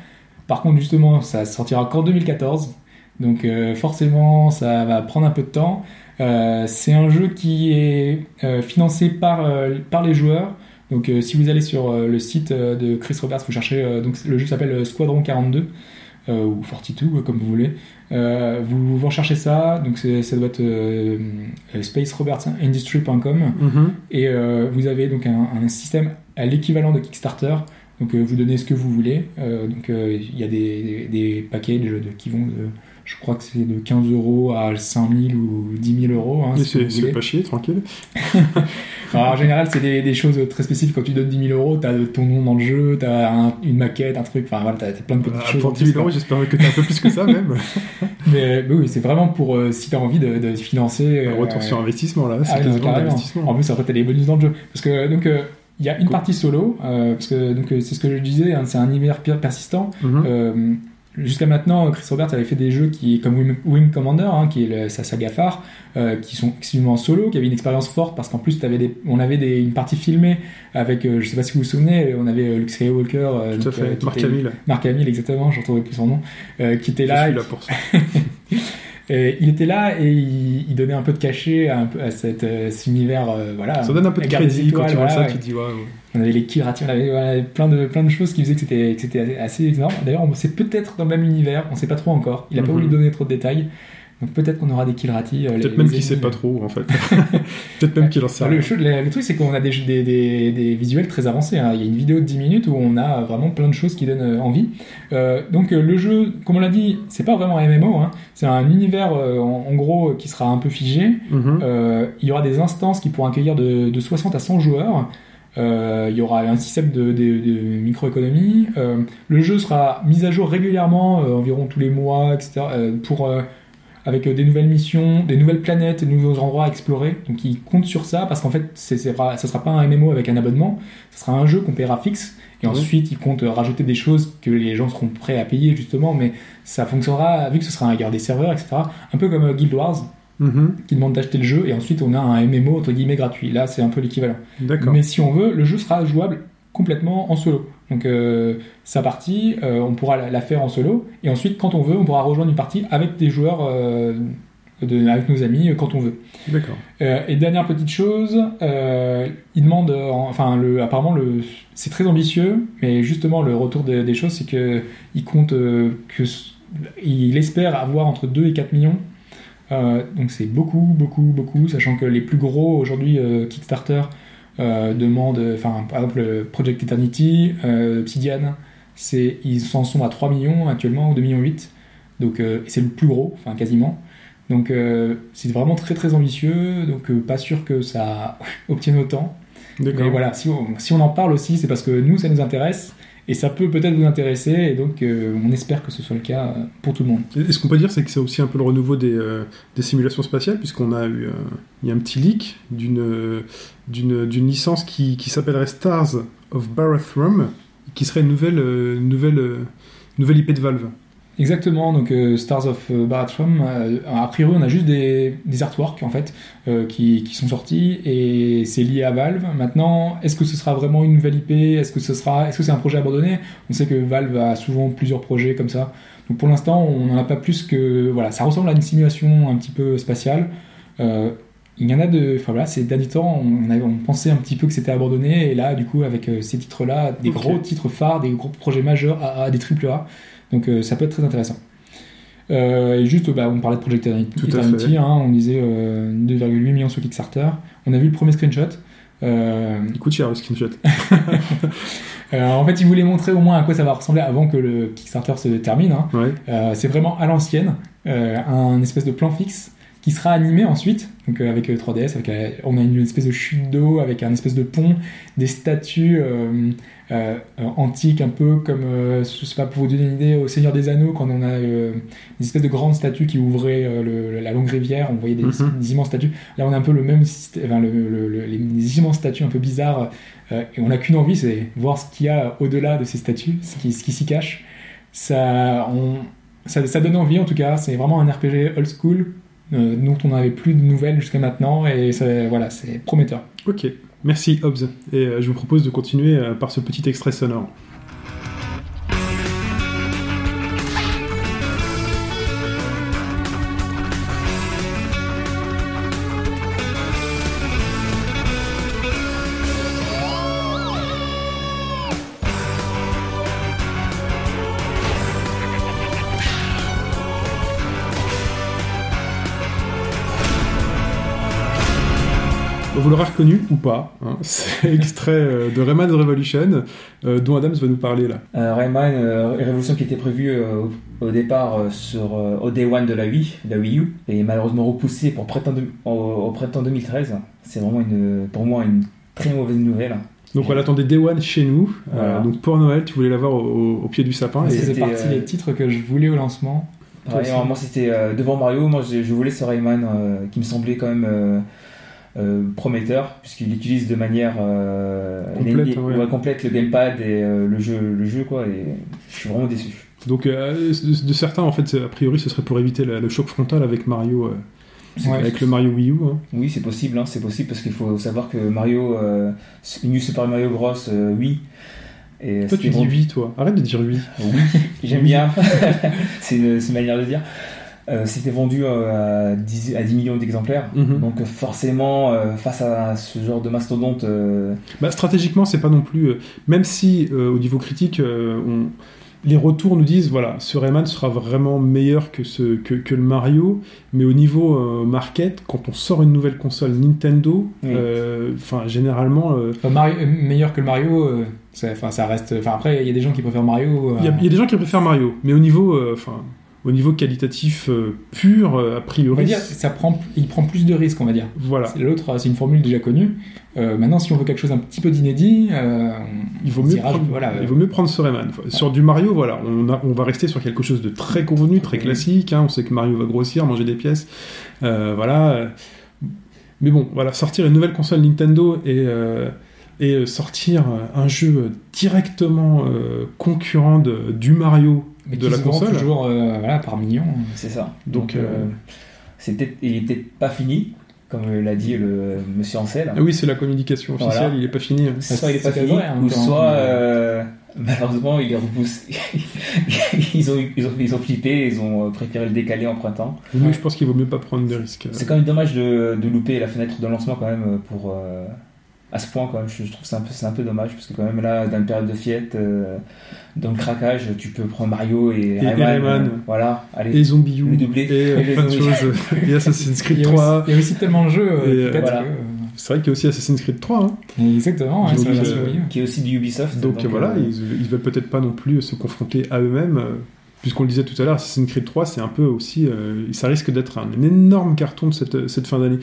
Par contre, justement, ça sortira qu'en 2014. Donc euh, forcément, ça va prendre un peu de temps. Euh, c'est un jeu qui est euh, financé par, par les joueurs. Donc euh, si vous allez sur euh, le site euh, de Chris Roberts, vous cherchez, donc le jeu s'appelle Squadron 42 euh, ou 42 euh, comme vous voulez. Vous, vous recherchez ça, donc c'est- ça doit être euh, euh, spacerobertsindustry.com et vous avez donc un, un système à l'équivalent de Kickstarter. Donc vous donnez ce que vous voulez. Donc il y a des, des, de, qui vont de, je crois que c'est de 15 euros à 5000 ou 10 000 euros. hein, si c'est, pas chier, tranquille. Alors, en général, c'est des, des choses très spécifiques. Quand tu donnes 10 000 euros, t'as ton nom dans le jeu, t'as un- une maquette, un truc. Enfin voilà, t'as plein de petites Ah, choses. pour en 10 000 plus, euros, j'espère que t'as un peu plus que ça, même. Mais, mais oui, c'est vraiment pour euh, si t'as envie de, de financer. Un euh, retour sur investissement, là. C'est Ah, quasiment l'investissement. En plus, après, t'as les bonus dans le jeu. Parce que, donc, euh, il y a une Cool. partie solo, euh, parce que donc, euh, c'est ce que je disais, hein, c'est un univers per- persistant. Mhm. Euh, Jusqu'à maintenant, Chris Roberts avait fait des jeux qui, comme Wing, Wing Commander, hein, qui est le- sa saga phare, euh, qui sont exclusivement solo, qui avaient une expérience forte parce qu'en plus, t'avais des, on avait des, une partie filmée avec, euh, je sais pas si vous vous souvenez, on avait euh, Luke Skywalker, euh, Tout à donc, euh, fait. qui Marc Hamill. Mark Hamill, exactement, je retrouvais plus son nom, euh, qui était Je là. suis là pour ça. Et il était là et il, il donnait un peu de cachet à, un peu, à cet, euh, cet univers. euh, voilà, Ça donne un peu de crédit quand tu vois voilà, ça, tu te dis, ouais, ouais. on avait les Kirati, on avait voilà, plein, de, plein de choses qui faisaient que c'était, que c'était assez énorme. D'ailleurs, on- c'est peut-être dans le même univers, on sait pas trop encore. Il a pas Mhm. voulu donner trop de détails. Donc peut-être qu'on aura des Kilrati. euh, Peut-être même qu'il sait pas trop, en fait. Peut-être même qu'il en sait le, chose- le- le truc, c'est qu'on a des, des, des, des visuels très avancés. hein. Il y a une vidéo de 10 minutes où on a vraiment plein de choses qui donnent euh, envie. Euh, donc euh, le jeu, comme on l'a dit, c'est pas vraiment un MMO. hein. C'est un univers, euh, en, en gros, qui sera un peu figé. Mhm. Il y aura des instances qui pourront accueillir de, de 60 à 100 joueurs. Euh, il y aura un système de, de- de microéconomie. Euh, le jeu sera mis à jour régulièrement, euh, environ tous les mois, etc. pour, avec euh, des nouvelles missions, des nouvelles planètes, des nouveaux endroits à explorer. Donc il compte sur ça parce qu'en fait, pas- ça sera pas un MMO avec un abonnement, ça sera un jeu qu'on paiera fixe. Et ensuite, il compte euh, rajouter des choses que les gens seront prêts à payer justement, mais ça fonctionnera vu que ce sera un guerre des serveurs, etc. Un peu comme euh, Guild Wars Mhm. qui demande d'acheter le jeu et ensuite on a un MMO entre guillemets gratuit. Là, c'est un peu l'équivalent. Mais si on veut, le jeu sera jouable complètement en solo. Donc euh, sa partie, euh, on pourra la, la faire en solo et ensuite, quand on veut, on pourra rejoindre une partie avec des joueurs, euh, de- avec nos amis quand on veut. D'accord. Et dernière petite chose, il demande, enfin, le, apparemment, le, c'est très ambitieux, mais justement, le retour de- des choses, c'est que il compte que, il espère avoir entre 2 et 4 millions. Donc c'est beaucoup, beaucoup, beaucoup, sachant que les plus gros aujourd'hui Kickstarter euh, demandent, enfin, par exemple, Project Eternity, euh, Obsidian, C'est, ils en sont à 3 millions actuellement, ou 2 millions 8. Donc, euh, c'est le plus gros, enfin quasiment. Donc, c'est vraiment très très ambitieux. Donc, pas sûr que ça obtienne autant. Mais voilà, si on, si on en parle aussi, c'est parce que nous, ça nous intéresse. Et ça peut peut-être vous intéresser. Et donc, euh, on espère que ce soit le cas euh, pour tout le monde. Et ce qu'on peut dire, c'est que c'est aussi un peu le renouveau des, euh, simulations spatiales, puisqu'on a eu il y a un petit leak d'une licence qui, qui s'appellerait Stars of Barathrum, qui serait une nouvelle nouvelle nouvelle IP de Valve. Exactement, donc euh, Stars of euh, Barathrum, euh, a priori on a juste des, des artworks en fait euh, qui, qui sont sortis et c'est lié à Valve. Maintenant, est-ce que ce sera vraiment une nouvelle IP Est-ce que ce sera, est-ce que c'est un projet abandonné? On sait que Valve a souvent plusieurs projets comme ça. Donc pour l'instant, on n'en a pas plus que voilà, ça ressemble à une simulation un petit peu spatiale. Il y en a de, enfin voilà, ces derniers temps, on, avait- on pensait un petit peu que c'était abandonné et là, du coup, avec ces titres-là, des gros titres phares, des gros projets majeurs, AA, des triple A. Donc euh, ça peut être très intéressant. Euh, et juste, bah, on parlait de Project Eternity, hein, on disait euh, 2,8 millions sur Kickstarter. On a vu le premier screenshot. Euh, Il coûte cher le screenshot. euh, en fait, ils voulaient montrer au moins à quoi ça va ressembler avant que le Kickstarter se termine. hein. Ouais. Euh, c'est vraiment à l'ancienne, euh, un espèce de plan fixe qui sera animé ensuite, donc euh, avec euh, 3DS, avec, euh, on a une espèce de chute d'eau avec un espèce de pont, des statues euh, euh, euh, antiques, un peu comme, euh, je sais pas, pour vous donner une idée, au Seigneur des Anneaux, quand on a euh, des espèces de grandes statues qui ouvraient le- la longue rivière, on voyait des, Mhm. des immenses statues. Là, on a un peu le même système, enfin, le- le- le- les, immenses statues un peu bizarres, et on n'a qu'une envie, c'est voir ce qu'il y a au-delà de ces statues, ce qui, ce qui s'y cache. Ça, on, ça, ça donne envie en tout cas, c'est vraiment un RPG old school dont on n'avait plus de nouvelles jusqu'à maintenant et ça- voilà, c'est prometteur. Ok. Merci Hobbs. Et euh, je vous propose de continuer euh, par ce petit extrait sonore. L'aurez reconnu ou pas, hein, c'est extrait euh, de Rayman's Revolution euh, dont Adams va nous parler là. Euh, Rayman, euh, révolution qui était prévue euh, au, départ euh, sur, euh, au Day One de la Wii, la Wii U, et malheureusement repoussée pour printemps de- au, au printemps 2013. C'est vraiment une, pour moi une très mauvaise nouvelle. Donc on l'attendait Day One chez nous, euh, Voilà. donc pour Noël tu voulais l'avoir au, pied du sapin. Et, c'était, partie euh, des titres que je voulais au lancement. Moi c'était euh, devant Mario, moi je, je voulais ce Rayman euh, qui me semblait quand même euh, prometteur, puisqu'il utilise de manière euh, Complète, les- ouais. ouais, complète le gamepad et euh, le, jeu, le jeu, quoi, et je suis vraiment déçu. donc de, de certains en fait a priori ce serait pour éviter la- le choc frontal avec Mario, Ouais. avec le Mario Wii U. hein. Oui, c'est possible, hein, c'est possible parce qu'il faut savoir que Mario, New Super Mario Bros. oui. Et Toi tu dis oui toi, arrête de dire oui. Oui, j'aime bien. c'est une, c'est une manière de dire. Euh, C'était vendu euh, à 10, à 10 millions d'exemplaires. Mhm. Donc euh, forcément, euh, face à ce genre de mastodonte, euh, Bah, stratégiquement, c'est pas non plus. euh, même si euh, au niveau critique, euh, on- les retours nous disent voilà, ce Rayman sera vraiment meilleur que, ce, que, que le Mario, mais au niveau euh, market, quand on sort une nouvelle console Nintendo, Oui. euh, enfin généralement, euh, Enfin, Mario- euh, meilleur que le Mario, euh, ça, enfin, ça reste. Enfin, après, il y a des gens qui préfèrent Mario. il y, euh, y a des gens qui préfèrent Mario, mais au niveau, euh, enfin, au niveau qualitatif euh, pur, euh, a on va priori, dire, ça prend, il prend plus de risques, on va dire. voilà, C'est- L'autre, c'est une formule déjà connue. Euh, maintenant, si on veut quelque chose un petit peu d'inédit, il vaut mieux prendre, voilà, il vaut mieux prendre Sur du Mario, voilà, on, a- on va rester sur quelque chose de très convenu, très Oui. classique. hein, on sait que Mario va grossir, manger des pièces, voilà. Mais bon, voilà, sortir une nouvelle console Nintendo et et sortir un jeu directement euh, concurrent de, du Mario mais de la se vend console. toujours euh, voilà, par millions. c'est ça. Donc, Donc, euh, c'est peut-être- il peut-être pas fini, comme l'a dit le monsieur Ansel. Ah oui, c'est la communication officielle, Voilà. il est pas fini. hein. Soit il est pas fini, vrai, ou soit euh, malheureusement il est repoussé. ils, ont, ils, ont, ils ont flippé, ils ont préféré le décaler en printemps. Mieux, je pense qu'il vaut mieux pas prendre de risques. C'est quand même dommage de, de louper la fenêtre de lancement quand même pour euh, à ce point quand même. Je, trouve que c'est un peu c'est un peu dommage parce que quand même là dans une période de fête, euh, dans le craquage, tu peux prendre Mario et, Et Rayman. euh, voilà, allez. Et Zombie U, Le doublé. et, euh, Et les plein de zombies. choses, et Assassin's Creed y, a 3. aussi, il y a aussi tellement de jeux euh, voilà. euh, C'est vrai qu'il y a aussi Assassin's Creed 3. hein. Exactement, euh. Qui est aussi du Ubisoft. Donc, voilà, euh, ils, ils veulent peut-être pas non plus se confronter à eux-mêmes. euh, Puisqu'on le disait tout à l'heure, Assassin's Creed 3, c'est un peu aussi. euh, ça risque d'être un, énorme carton de cette, cette fin d'année.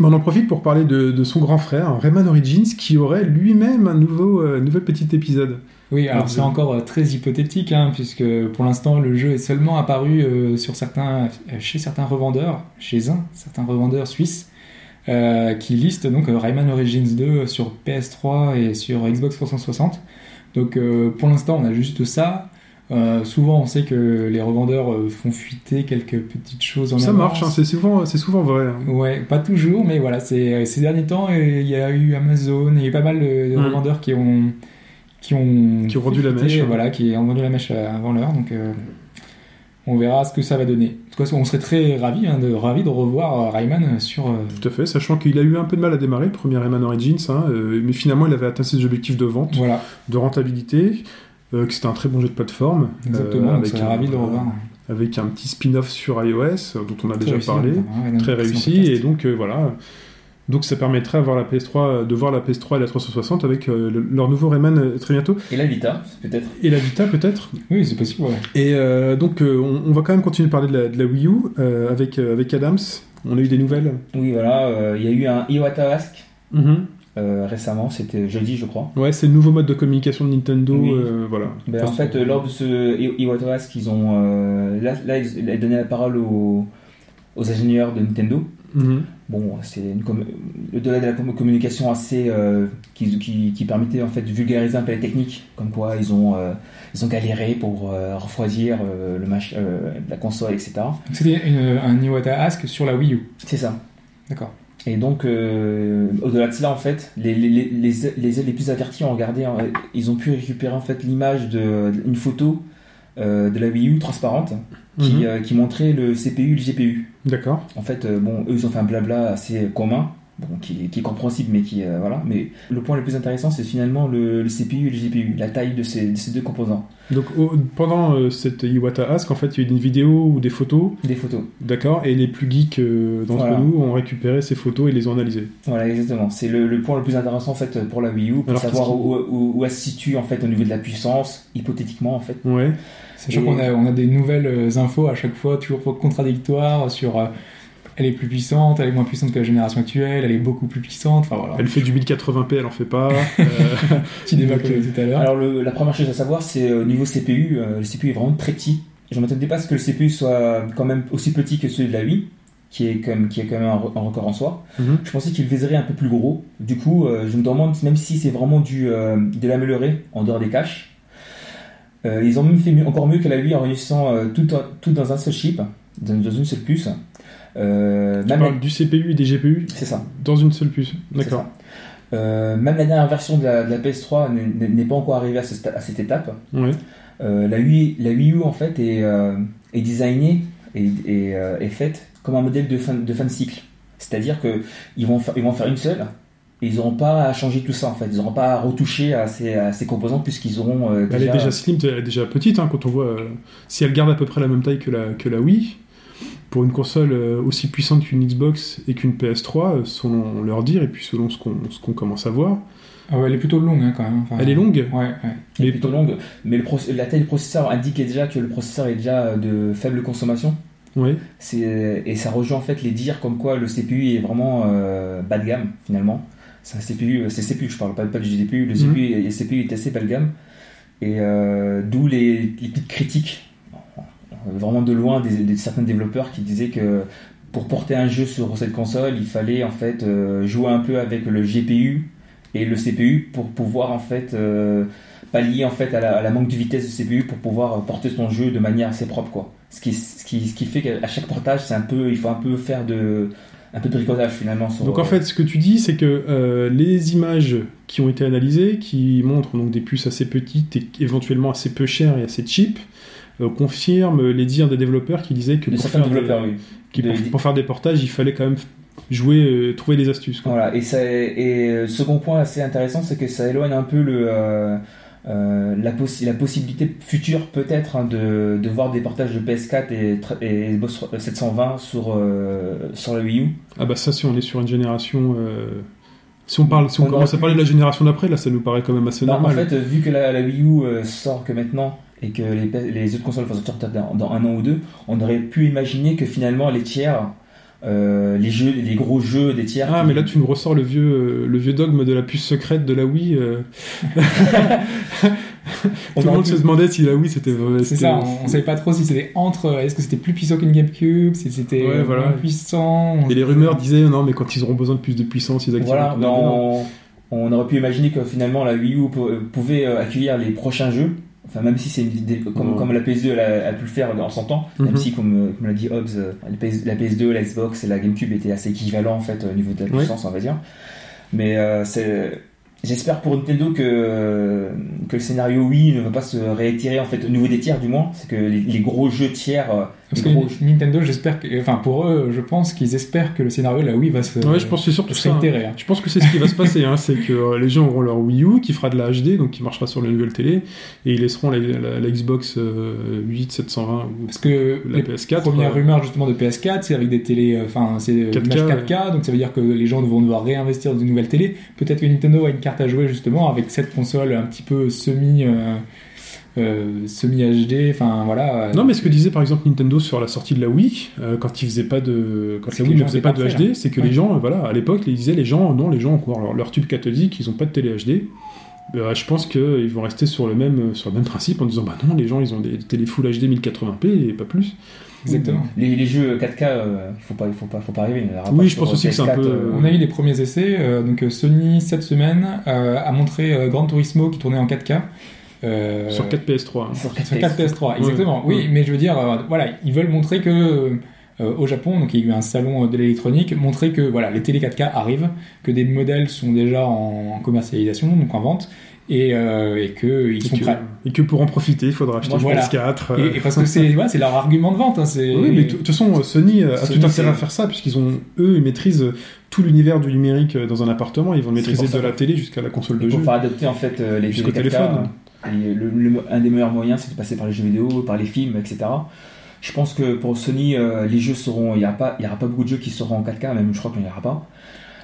On en profite pour parler de, de son grand frère, Rayman Origins, qui aurait lui-même un nouveau, euh, nouvel petit épisode. Oui, alors c'est euh, encore euh, très hypothétique, hein, puisque pour l'instant le jeu est seulement apparu euh, sur certains, chez certains revendeurs, chez un certain revendeur suisse, euh, qui liste donc Rayman Origins 2 sur PS3 et sur Xbox 360. Donc pour l'instant on a juste ça. Euh, souvent on sait que les revendeurs euh, font fuiter quelques petites choses en ça avance. marche, hein, c'est souvent, c'est souvent vrai. hein. Ouais, pas toujours, mais voilà, c'est ces derniers temps, euh, il y a eu Amazon, il y a eu pas mal de, Mm. revendeurs qui ont qui ont Qui ont rendu la fuité, mèche, ouais. voilà, qui ont vendu la mèche avant l'heure, donc euh, on verra ce que ça va donner. En tout cas, on serait très ravis hein, de ravis de revoir euh, Rayman sur. euh, Tout à fait, sachant qu'il a eu un peu de mal à démarrer, le premier Rayman Origins, hein, euh, mais finalement il avait atteint ses objectifs de vente, voilà, de rentabilité, euh, que c'était un très bon jeu de plateforme. exactement. euh, on avec un- ravis de le revoir. avec un petit spin-off sur iOS euh, dont on a Très déjà réussi, parlé, ouais, très réussi podcast. et donc euh, voilà. Donc ça permettrait avoir la PS3, de voir la PS3 et la 360 avec euh, le- leur nouveau Rayman euh, très bientôt Et la Vita, peut-être. et la Vita peut-être. Oui, c'est possible. Ouais. Et euh, donc euh, on, on va quand même continuer de parler de la, de la Wii U euh, avec euh, avec Adams. On a eu des nouvelles. Oui, voilà, euh, il y a eu un Iwata Ask euh, récemment, c'était jeudi, je crois. Ouais, c'est le nouveau mode de communication de Nintendo. Oui. euh, voilà. Ben, en fait, lors de ce I- Iwata Ask, ils ont. euh, là, là, ils donné la parole aux, aux ingénieurs de Nintendo. mhm. Bon, c'est com- au-delà de la com- communication assez qui, qui, qui permettait en fait de vulgariser un peu les techniques, comme quoi ils ont ils ont galéré pour refroidir le mach- la console, etc. C'était un Iwata Ask sur la Wii U. C'est ça. D'accord. Et donc, euh, au-delà de cela, en fait, les, les, les, les, plus avertis ont regardé, hein, ils ont pu récupérer en fait l'image de une photo euh, de la Wii U transparente qui, Mhm. euh, qui montrait le CPU et le GPU. D'accord. En fait, bon, eux, ils ont fait un blabla assez commun, bon, qui, qui est compréhensible, mais qui, euh, voilà. Mais le point le plus intéressant, c'est finalement le, le CPU et le GPU, la taille de ces, de ces deux composants. Donc au- pendant euh, cette Iwata Ask, en fait, il y a eu une vidéo ou des photos, Des photos. d'accord, et les plus geeks euh, d'entre Voilà. nous ont récupéré ces photos et les ont analysées. Voilà, exactement. C'est le, le point le plus intéressant, en fait, pour la Wii U, pour Alors, savoir où, où, où elle se situe, en fait, au niveau de la puissance, hypothétiquement, en fait. Ouais. Sachant Et- qu'on a, on a des nouvelles infos à chaque fois, toujours contradictoires sur euh, elle est plus puissante, elle est moins puissante que la génération actuelle, elle est beaucoup plus puissante. Enfin voilà, Elle fait du 1080p, elle en fait pas. Euh, petit débat eu tout à l'heure. Alors, le- la première chose à savoir, c'est euh, au niveau CPU, euh, le CPU est vraiment très petit. Je m'attendais pas à ce que le CPU soit quand même aussi petit que celui de la Wii, qui est quand même, qui est quand même un, re- un record en soi. Mhm. Je pensais qu'il viserait un peu plus gros. Du coup, euh, je me demande même si c'est vraiment dû euh, de l'améliorer en dehors des caches. Euh, ils ont même fait mieux- encore mieux que la Wii en réunissant euh, tout, dans un seul chip, dans, dans une seule puce. Euh, Tu même parles du CPU et des GPU C'est ça. dans une seule puce. D'accord. Euh, même la dernière version de la, de la PS3 n'est- pas encore arrivée à, ce sta- à cette étape. Euh, la, Wii, la Wii U en fait est, est designée et, et, est faite comme un modèle de fin de, fin de cycle. C'est-à-dire que ils vont, ils vont faire une seule et ils n'auront pas à changer tout ça en fait. Ils n'auront pas à retoucher à ces, à ces composants puisqu'ils auront euh, Elle est déjà slim, elle est déjà petite hein, quand on voit. euh, si elle garde à peu près la même taille que la, que la Wii, pour une console euh, aussi puissante qu'une Xbox et qu'une PS3, euh, selon leur dire et puis selon ce qu'on ce qu'on commence à voir, Ah ouais, elle est plutôt longue hein, quand même. Enfin, elle est longue. Ouais, ouais. Elle est plutôt longue, mais le la taille du processeur indique déjà que le processeur est déjà de faible consommation. C'est- Et ça rejoint en fait les dires comme quoi le CPU est vraiment euh, bas de gamme finalement. C'est un CPU, c'est CPU, je parle pas, pas du GPU, le Mhm. CPU, le CPU est assez bas de gamme. Et euh, d'où les, les petites critiques, vraiment de loin, des, certains développeurs qui disaient que pour porter un jeu sur cette console, il fallait en fait euh, jouer un peu avec le GPU et le CPU pour pouvoir en fait euh, pallier en fait à la, manque de vitesse du CPU pour pouvoir porter son jeu de manière assez propre quoi. Ce qui, ce qui, ce qui fait qu'à chaque portage, c'est un peu, il faut un peu faire de, un peu de bricolage finalement. Donc en fait, ce que tu dis, c'est que euh, les images qui ont été analysées, qui montrent donc des puces assez petites et éventuellement assez peu chères et assez cheap, euh, confirment les dires des développeurs qui disaient que pour faire, développeurs, des, oui. qui De- pour, pour faire des portages, il fallait quand même jouer, euh, trouver des astuces. quoi. Voilà, et, ça, et euh, second point assez intéressant, c'est que ça éloigne un peu le, euh, la, possi- la possibilité future peut-être hein, de, de voir des portages de PS4 et, et Xbox 720 sur, sur la Wii U. Ah bah ça, si on est sur une génération... Si on, parle, si on, On commence à parler de la génération d'après, là, ça nous paraît quand même assez Bah, en normal. fait, vu que la, la Wii U sort que maintenant et que les, autres consoles vont sortir dans, dans un an ou deux, on aurait pu imaginer que finalement les tiers, euh, les jeux, les gros jeux des tiers. Ah, qui- mais là, tu nous ressors le vieux, euh, le vieux dogme de la puce secrète de la Wii. euh. Tout le monde pu- se demandait si la Wii c'était. C'est ça, on, on savait pas trop si c'était entre. Est-ce que c'était plus puissant qu'une GameCube Si c'était Ouais, euh, voilà. puissant on- Et les rumeurs disaient non, mais quand ils auront besoin de plus de puissance, ils activent. Voilà, on, aurait pu imaginer que finalement la Wii U pou- pouvait euh, accueillir les prochains jeux. Enfin, même si c'est une comme, la PS2 elle a, a pu le faire en son temps, même Mhm. si comme, euh, comme l'a dit Hobbs, euh, la, PS, la PS2, la Xbox et la GameCube étaient assez équivalents en fait au niveau de la puissance, on va dire. Mais euh, c'est J'espère pour Nintendo que, que le scénario Wii ne va pas se réitérer en fait au niveau des tiers du moins, c'est que les, les gros jeux tiers, Parce que gros- Nintendo, j'espère que. Enfin, pour eux, je pense qu'ils espèrent que le scénario de la Wii va se. Ouais, je pense que c'est surtout ça. hein. hein. Je pense que c'est ce qui va se passer, hein, c'est que euh, les gens auront leur Wii U qui fera de la HD, donc qui marchera sur la nouvelle télé, et ils laisseront la, la- la Xbox euh, 8 720 ou Parce que la les PS4. premières euh, rumeurs justement de PS4, c'est avec des télés, euh, enfin c'est euh, 4K, image 4K, donc ça veut dire que les gens vont devoir réinvestir dans une nouvelle télé. Peut-être que Nintendo a une carte à jouer justement avec cette console un petit peu semi euh, euh, semi HD, enfin voilà. Non, mais ce que disait par exemple Nintendo sur la sortie de la Wii, euh, quand ils faisaient pas de, quand la Wii ne faisait pas de HD, c'est que Ouais. les gens, euh, voilà, à l'époque, ils disaient les gens, non, les gens ont encore leur, leur tube cathodique, ils ont pas de télé HD. Euh, je pense qu'ils vont rester sur le même sur le même principe en disant bah non, les gens ils ont des télé Full HD 1080p et pas plus. Exactement. les, les jeux 4K, euh, il faut pas, il faut pas, faut pas arriver. il Oui, pas je pense aussi que c'est un PS4, peu- euh, On a eu les premiers essais, euh, donc euh, Sony cette semaine euh, a montré euh, Gran Turismo qui tournait en 4K. Euh, Sur 4 PS3. hein. sur Sur 4 PS3, exactement. Ouais. Oui, mais je veux dire, euh, voilà, ils veulent montrer que euh, au Japon, donc il y a eu un salon de l'électronique, montrer que voilà, les télé 4K arrivent, que des modèles sont déjà en, en commercialisation, donc en vente, et, euh, et que ils Et sont que, prêts. et que pour en profiter, il faudra acheter une voilà. PS4. euh, Et, et parce que c'est leur argument de vente. Hein, c'est Oui, mais de toute façon, Sony a Sony, tout intérêt à faire ça, puisqu'ils ont, eux, ils maîtrisent tout l'univers du numérique dans un appartement, ils vont le maîtriser de la télé jusqu'à la console de jeu. pour faire adopter en fait euh, les Jusqu'au télé 4K, téléphone. Et le- le- un des meilleurs moyens c'est de passer par les jeux vidéo, par les films, etc. Je pense que pour Sony, euh, les jeux seront, il n'y aura pas, il y aura pas beaucoup de jeux qui seront en 4K, même je crois qu'il n'y en aura pas.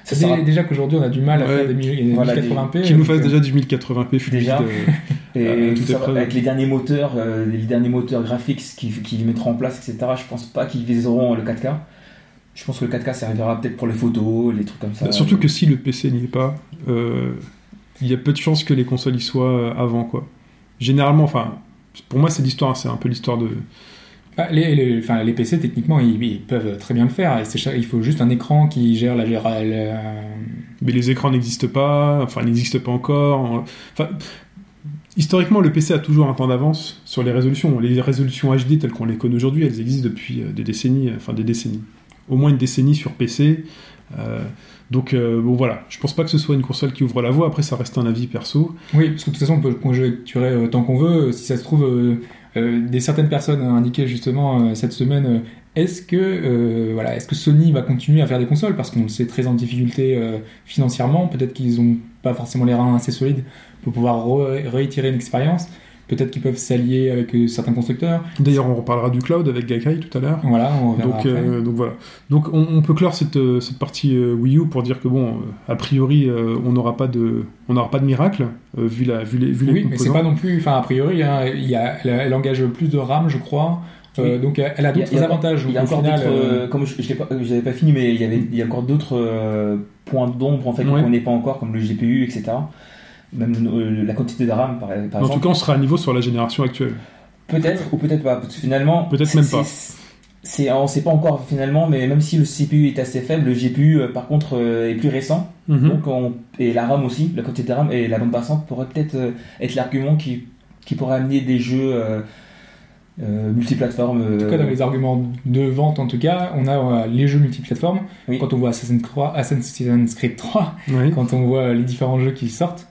Ça C'est sera déjà qu'aujourd'hui on a du mal à Ouais. faire des mi- Voilà, 1080p. Qui nous fasse euh, déjà du 1080p fluide. Déjà. Et tout est savoir, prêt. avec les derniers moteurs, euh, les derniers moteurs graphiques qu'ils qu'ils mettront en place, etc. Je pense pas qu'ils viseront le 4K. Je pense que le 4K servira peut-être pour les photos, les trucs comme ça. Bah, Surtout que si le PC n'y est pas, euh, il y a peu de chances que les consoles y soient euh, avant, quoi. Généralement, enfin, pour moi, c'est l'histoire, c'est un peu l'histoire de. bah, les, les, enfin, les PC techniquement ils, ils peuvent très bien le faire. Il faut juste un écran qui gère la géra- la- Mais les écrans n'existent pas, enfin, n'existent pas encore. Enfin, historiquement, le PC a toujours un temps d'avance sur les résolutions. Les résolutions HD telles qu'on les connaît aujourd'hui, elles existent depuis euh, des décennies, euh, enfin des décennies. Au moins une décennie sur PC. Euh, donc, euh, bon, voilà. Je pense pas que ce soit une console qui ouvre la voie. Après, ça reste un avis perso. Oui, parce que de toute façon, on peut conjecturer euh, tant qu'on veut. Si ça se trouve, euh, des certaines personnes ont indiqué justement cette semaine, est-ce que voilà, est-ce que Sony va continuer à faire des consoles? Parce qu'on le sait très en difficulté financièrement. Peut-être qu'ils n'ont pas forcément les reins assez solides pour pouvoir re- réitérer une expérience. Peut-être qu'ils peuvent s'allier avec euh, certains constructeurs. D'ailleurs, on reparlera du cloud avec Gaikai tout à l'heure. Voilà, on verra Donc, après. euh, donc voilà. Donc on, on peut clore cette, euh, cette partie euh, Wii U pour dire que bon, euh, a priori, euh, on n'aura pas de, on n'aura pas de miracle euh, vu la, vu les, vu les Oui, mais c'est composants. pas non plus. Enfin, a priori, hein, il y a, elle, elle engage plus de RAM, je crois. Euh, Oui. donc, elle a d'autres il y a- avantages. Il y a encore final, euh, comme je n'avais pas, fini, mais il y avait, il y a encore d'autres euh, points d'ombre en fait qu'on n'est pas encore, comme le GPU, etc. Même euh, la quantité de RAM, par, par en exemple. tout cas, on sera à niveau sur la génération actuelle. Peut-être ou peut-être pas. Parce que finalement, Peut-être même pas. c'est- on sait pas encore finalement, mais même si le CPU est assez faible, le GPU euh, par contre euh, est plus récent. Mhm. Donc on, et la RAM aussi, la quantité de RAM et la bande passante pourrait peut-être euh, être l'argument qui, qui pourrait amener des jeux euh, euh, multiplateformes. En tout cas, dans les arguments de vente, en tout cas, on a euh, les jeux multiplateformes. Oui. Quand on voit Assassin's Creed, Assassin's Creed 3, Oui. quand on voit les différents jeux qui sortent,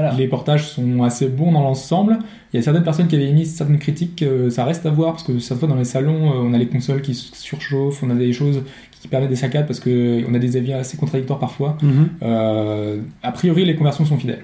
Voilà. les portages sont assez bons dans l'ensemble. Il y a certaines personnes qui avaient émis certaines critiques, euh, ça reste à voir, parce que certaines fois dans les salons, euh, on a les consoles qui se surchauffent, on a des choses qui permettent des saccades, parce qu'on a des avis assez contradictoires parfois. Mhm. Euh, a priori, les conversions sont fidèles.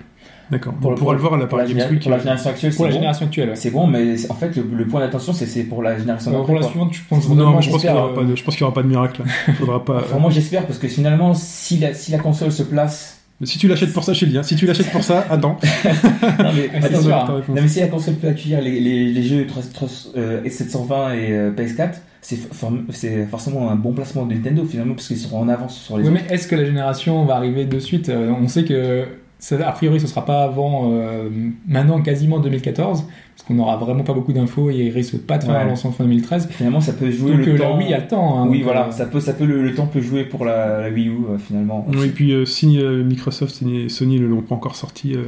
D'accord. Pour On le- pourra le voir à la pour la, Paris géné- Games Week. pour la génération actuelle, Pour la c'est bon. génération actuelle, ouais. C'est bon, mais en fait, le, le point d'attention, c'est pour la génération Euh. Pour la suivante, je pense Non, vraiment. mais je pense qu'il n'y aura, pas de- aura pas miracle. Faudra pas. Enfin, moi, j'espère, parce que finalement, si la, si la console se place. Si tu l'achètes pour ça, je te le dis. hein. Si tu l'achètes pour ça, attends. non, mais, Ah, c'est attends, sûr, ta hein. non, mais si la console peut accueillir les, les, les jeux 3, 3, euh, S720 et euh, PS4, c'est for- c'est forcément un bon placement de Nintendo finalement, parce qu'ils seront en avance sur les Oui, autres. mais est-ce que la génération va arriver de suite? Euh, On sait que ça, a priori ce sera pas avant euh, maintenant quasiment 2014, parce qu'on n'aura vraiment pas beaucoup d'infos et il risque pas de faire Ouais. un lancement fin 2013. Finalement, ça peut jouer Donc le euh, la temps. Wii a le temps. hein, oui, donc, voilà, euh, ça peut, ça peut le, le temps peut jouer pour la, la Wii U euh, finalement. Et puis euh, si euh, Microsoft et Sony ne l'ont pas encore sorti, euh,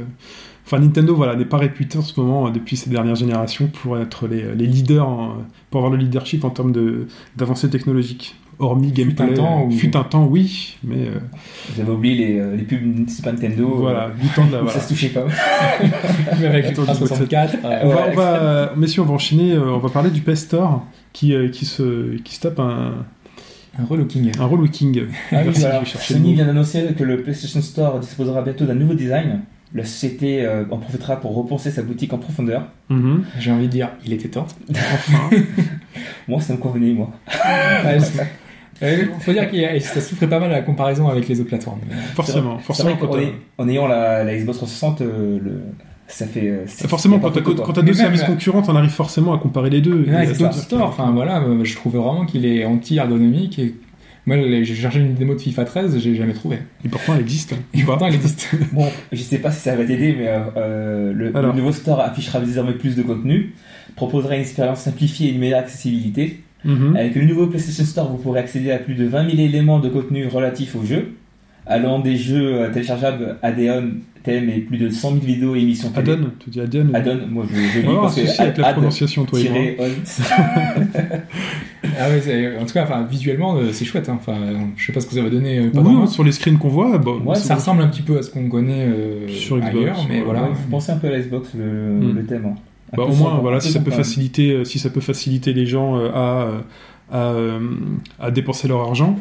enfin Nintendo voilà n'est pas réputé en ce moment depuis ces dernières générations pour être les, les leaders, en- pour avoir le leadership en termes de d'avancée Hormis Fut un gameplay, temps où- fut un temps oui, mais euh, J'avais oublié les, euh, les pubs Super Nintendo. voilà euh, du temps de la voilà. ça se touchait pas. même avec Attends, le 64. euh, On va, Ouais. on va, euh, messieurs, on va enchaîner. euh, on va parler du PS Store qui, euh, qui, se, qui se tape un, un relooking. un relooking. Ah oui, voilà. Sony vient d'annoncer que le PlayStation Store disposera bientôt d'un nouveau design. La société euh, en profitera pour repenser sa boutique en profondeur. Mhm. J'ai envie de dire, il était temps. Enfin, Moi, ça me convenait, moi. Ouais, c'est- Euh, faut dire que ça souffrait pas mal à la comparaison avec les autres plateformes. forcément, C'est forcément vrai en ayant la, la Xbox 360, euh, le, ça fait. euh, c'est- forcément quand t'as deux services concurrents, t'en arrives forcément à comparer les deux. Ouais, Et dire Store, enfin voilà, je trouve vraiment qu'il est anti-ergonomique. Et... Moi, j'ai cherché une démo de FIFA 13, j'ai jamais trouvé. Et pourtant, elle existe. Et pourtant, elle existe. Bon, je sais pas si ça va t'aider, mais euh, le, Alors. le nouveau store affichera désormais plus de contenu, proposera une expérience simplifiée et une meilleure accessibilité. Mhm. Avec le nouveau PlayStation Store, vous pourrez accéder à plus de 20 000 éléments de contenu relatifs au jeu, allant des jeux euh, téléchargeables add-on, thèmes et plus de 100 000 vidéos et émissions télé. Addon, tu dis Addon. Add-on, moi je, je lis un parce que souci avec la prononciation, toi et moi. Ah ouais, en tout cas, enfin, visuellement, euh, c'est chouette. hein. Enfin, je sais pas ce que ça va donner. euh, Oui, sur les screens qu'on voit, bon, Ouais, ça ressemble un petit peu à ce qu'on connaît euh, Sur Xbox, ailleurs, mais ouais, voilà. Ouais, faut penser un peu à la Xbox, le, Mm. le thème. hein. Bah, au moins, voilà, si ça peut faciliter, euh, si ça peut faciliter les gens euh, à, à, euh, à dépenser leur argent.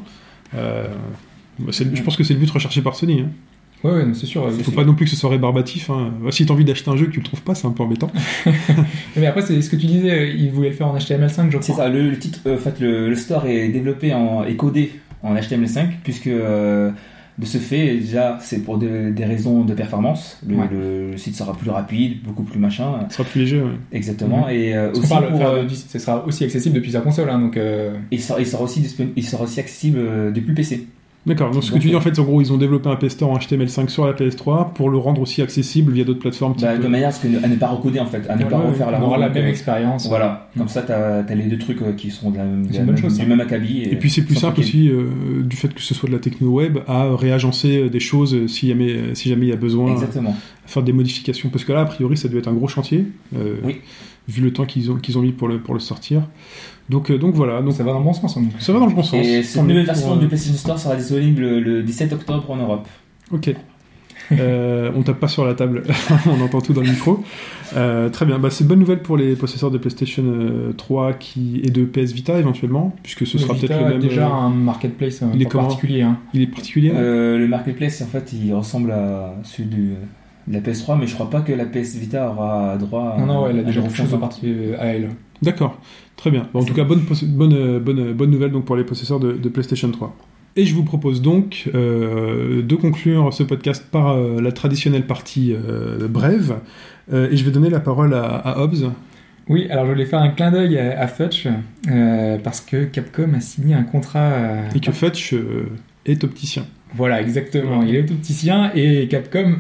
euh, bah, le- je pense que c'est le but recherché par Sony. Hein. Ouais, c'est sûr. Il faut pas non plus que ce soit rébarbatif. Hein. Ouais, Si t'as envie d'acheter un jeu que tu le trouves pas, c'est un peu embêtant. Mais après, c'est ce que tu disais, ils voulaient le faire en HTML5, je C'est crois. ça, le, le titre, euh, en fait, le, le store est développé en, est codé en HTML5, puisque euh, de ce fait, déjà, c'est pour des, des raisons de performance. Le, Ouais. le- le site sera plus rapide, beaucoup plus machin, Ce sera plus léger. ouais. exactement. Et euh, aussi, parle, pour, enfin, euh, ce sera aussi accessible depuis sa console, hein, donc. euh, il, sera, il, sera aussi il sera aussi accessible depuis PC. D'accord. Donc ce que tu dis euh, en fait, en gros, ils ont développé un Store en HTML5 sur la PS3 pour le rendre aussi accessible via d'autres plateformes. type, Bah, de euh, manière à, ce que, à ne pas recoder, en fait, à ne Ouais, pas ouais, refaire la aura même expérience. Voilà, Mm. comme ça, t'as as les deux trucs euh, qui sont de la, de même- chose, du ça. même acabit. Et puis c'est plus simple aussi euh, du fait que ce soit de la techno web à réagencer des choses si jamais si jamais il y a besoin Exactement. à faire des modifications parce que là a priori ça doit être un gros chantier euh, Oui. vu le temps qu'ils ont qu'ils ont mis pour le pour le sortir donc euh, donc voilà donc ça va dans le bon sens. hein. ça va dans le bon sens Et cette nouvelle pour, version euh, du PlayStation Store sera disponible le, le 17 octobre en Europe. ok Euh, on tape pas sur la table, on entend tout dans le micro. Euh, très bien, bah, c'est bonne nouvelle pour les possesseurs de PlayStation euh, 3 qui... et de PS Vita éventuellement, puisque ce Le sera peut-être le a même. déjà euh, un marketplace euh, il est particulier. Hein. Il est particulier Euh, le marketplace, en fait, il ressemble à celui du, de la PS3, mais je crois pas que la PS Vita aura droit à. Non, non, ouais, elle a déjà quelque chose refonte. particulier à elle. D'accord, très bien. Bon, en tout cas, bonne, bonne, euh, bonne, euh, bonne nouvelle donc pour les possesseurs de, de PlayStation 3. Et je vous propose donc euh, de conclure ce podcast par euh, la traditionnelle partie euh, brève. Euh, et je vais donner la parole à, à Hobbs. Oui, alors je voulais faire un clin d'œil à, à Futch euh, parce que Capcom a signé un contrat. euh, Et que Fetch euh, est opticien. Voilà, exactement. Il est opticien et Capcom, euh,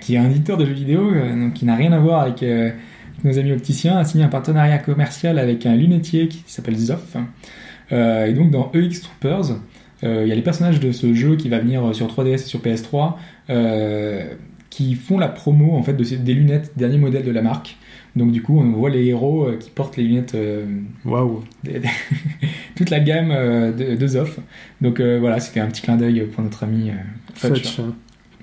qui est un éditeur de jeux vidéo, euh, donc qui n'a rien à voir avec euh, nos amis opticiens, a signé un partenariat commercial avec un lunetier qui s'appelle Zoff. Euh, et donc dans EX Troopers, euh, il y a les personnages de ce jeu qui va venir sur 3DS et sur PS3 euh, qui font la promo en fait de ces- des lunettes dernier modèle de la marque. Donc du coup, on voit les héros euh, qui portent les lunettes euh, Waouh. des- toute la gamme euh, de, de Zoff. Donc euh, voilà, c'était un petit clin d'œil pour notre ami euh. Fetch.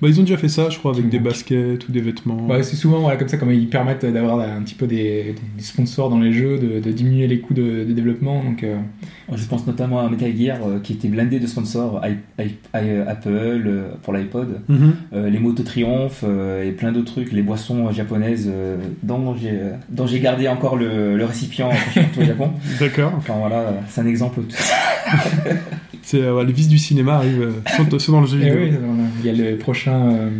Bah, ils ont déjà fait ça, je crois, avec des baskets ou des vêtements. Bah, c'est souvent voilà, comme ça, comme ils permettent d'avoir un petit peu des, des sponsors dans les jeux, de, de diminuer les coûts de, de développement. Donc, euh, Je pense notamment à Metal Gear euh, qui était blindé de sponsors, i- i- i- Apple euh, pour l'iPod, Mhm. euh, les motos Triumph euh, et plein d'autres trucs, les boissons japonaises euh, dont j'ai gardé encore le, le récipient quand je suis retourné au Japon. D'accord. Enfin voilà, c'est un exemple. C'est euh, les vices du cinéma arrivent euh, dans le jeu et vidéo. oui, il y a le prochain euh,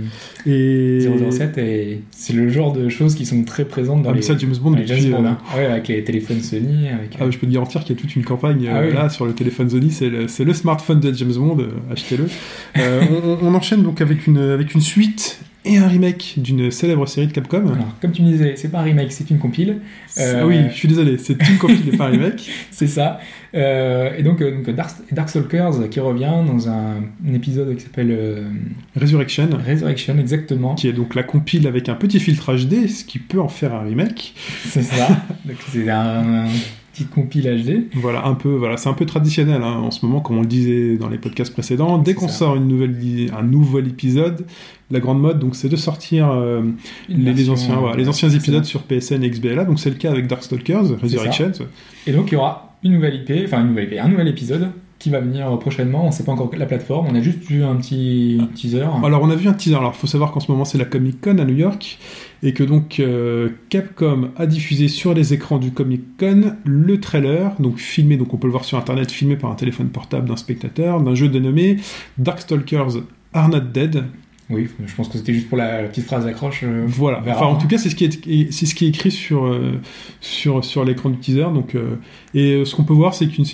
Et 007 et c'est le genre de choses qui sont très présentes dans Ah, mais les, ça, James Bond depuis. James Bond, hein. Ouais, avec les téléphones Sony. Avec, Ah, je peux te garantir qu'il y a toute une campagne Ah oui. là sur le téléphone Sony, c'est le, le smartphone de James Bond, achetez-le. On, on enchaîne donc avec une, avec une suite et un remake d'une célèbre série de Capcom. Alors, comme tu me disais, c'est pas un remake, c'est une compile. Euh, Oui, je suis désolé, c'est une copie et pas un remake. C'est ça. Euh, et donc, euh, donc Dark, Darkstalkers qui revient dans un, un épisode qui s'appelle euh, Resurrection, Resurrection, exactement. qui est donc la compile avec un petit filtrage HD, ce qui peut en faire un remake. C'est ça. donc, c'est un, un petit compile HD. Voilà, un peu, voilà, c'est un peu traditionnel hein, en ce moment, comme on le disait dans les podcasts précédents. Dès qu'on sort une nouvelle, un nouvel épisode, la grande mode, donc c'est de sortir euh, les, anciens, les euh, anciens épisodes sur PSN et XBLA. Donc c'est le cas avec Darkstalkers, Resurrection. Et donc, il y aura une nouvelle IP, enfin une nouvelle IP, un nouvel épisode qui va venir prochainement. On sait pas encore la plateforme. On a juste eu un petit teaser. Alors on a vu un teaser. Alors faut savoir qu'en ce moment c'est la Comic Con à New York et que donc euh, Capcom a diffusé sur les écrans du Comic Con le trailer, donc filmé, donc on peut le voir sur internet, filmé par un téléphone portable d'un spectateur, d'un jeu dénommé Darkstalkers Are Not Dead. Oui, je pense que c'était juste pour la, la petite phrase d'accroche. euh, Voilà. Enfin, en tout cas, c'est ce qui est, c'est ce qui est écrit sur euh, sur sur l'écran du teaser. Donc, euh, et ce qu'on peut voir, c'est qu'une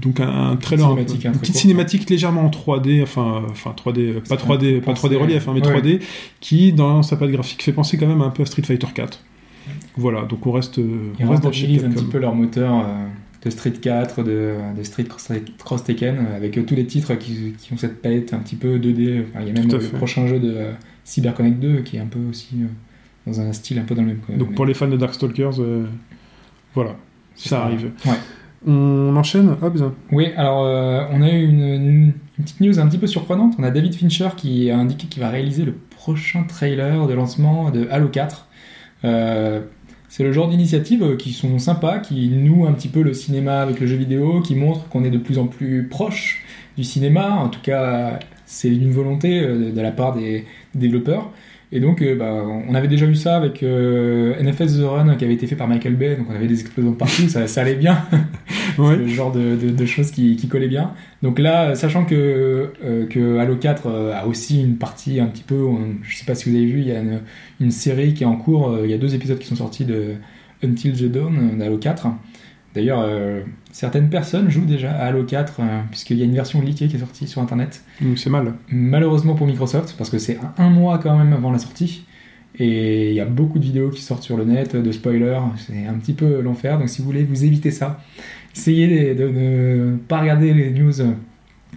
donc un, un trailer, cinématique, une petite cinématique légèrement en 3D, enfin, euh, enfin 3D, euh, pas C'est 3D, un pas peu 3D pensé, relief, hein, mais ouais. 3D, qui dans sa palette graphique fait penser quand même un peu à Street Fighter 4. Voilà. Donc on reste, Ils on reste dans chez un petit peu leur moteur de Street 4, de, de Street Cross, Cross Tekken, euh, avec euh, tous les titres qui, qui ont cette palette un petit peu 2D. Enfin, il y a même le fait. prochain jeu de euh, CyberConnect 2 qui est un peu aussi dans un style un peu dans le même. Donc pour les fans de Darkstalkers, voilà, ça arrive. Ouais. On enchaîne, Hobbs. Oui, alors euh, on a eu une, une- une petite news un petit peu surprenante. On a David Fincher qui a indiqué qu'il va réaliser le prochain trailer de lancement de Halo 4. Euh, c'est le genre d'initiatives qui sont sympas, qui nouent un petit peu le cinéma avec le jeu vidéo, qui montrent qu'on est de plus en plus proche du cinéma. En tout cas, c'est une volonté euh, de la part des développeurs. Et donc, euh, bah, on avait déjà vu ça avec euh, NFS The Run qui avait été fait par Michael Bay, donc on avait des explosions partout, ça, ça allait bien. Ouais. C'est le genre de, de- de choses qui, qui collaient bien. Donc là, sachant que, euh, que Halo 4 euh, a aussi une partie un petit peu, on- je sais pas si vous avez vu, il y a une, une série qui est en cours, il y a deux épisodes qui sont sortis de Until the Dawn d'Halo 4. D'ailleurs, certaines personnes jouent déjà à Halo 4, euh, puisqu'il y a une version leakée qui est sortie sur Internet. Donc, C'est mal. Malheureusement pour Microsoft, parce que c'est un, mois quand même avant la sortie. Et il y a beaucoup de vidéos qui sortent sur le net, de spoilers, c'est un petit peu l'enfer. Donc si vous voulez vous éviter ça, essayez de, ne pas regarder les news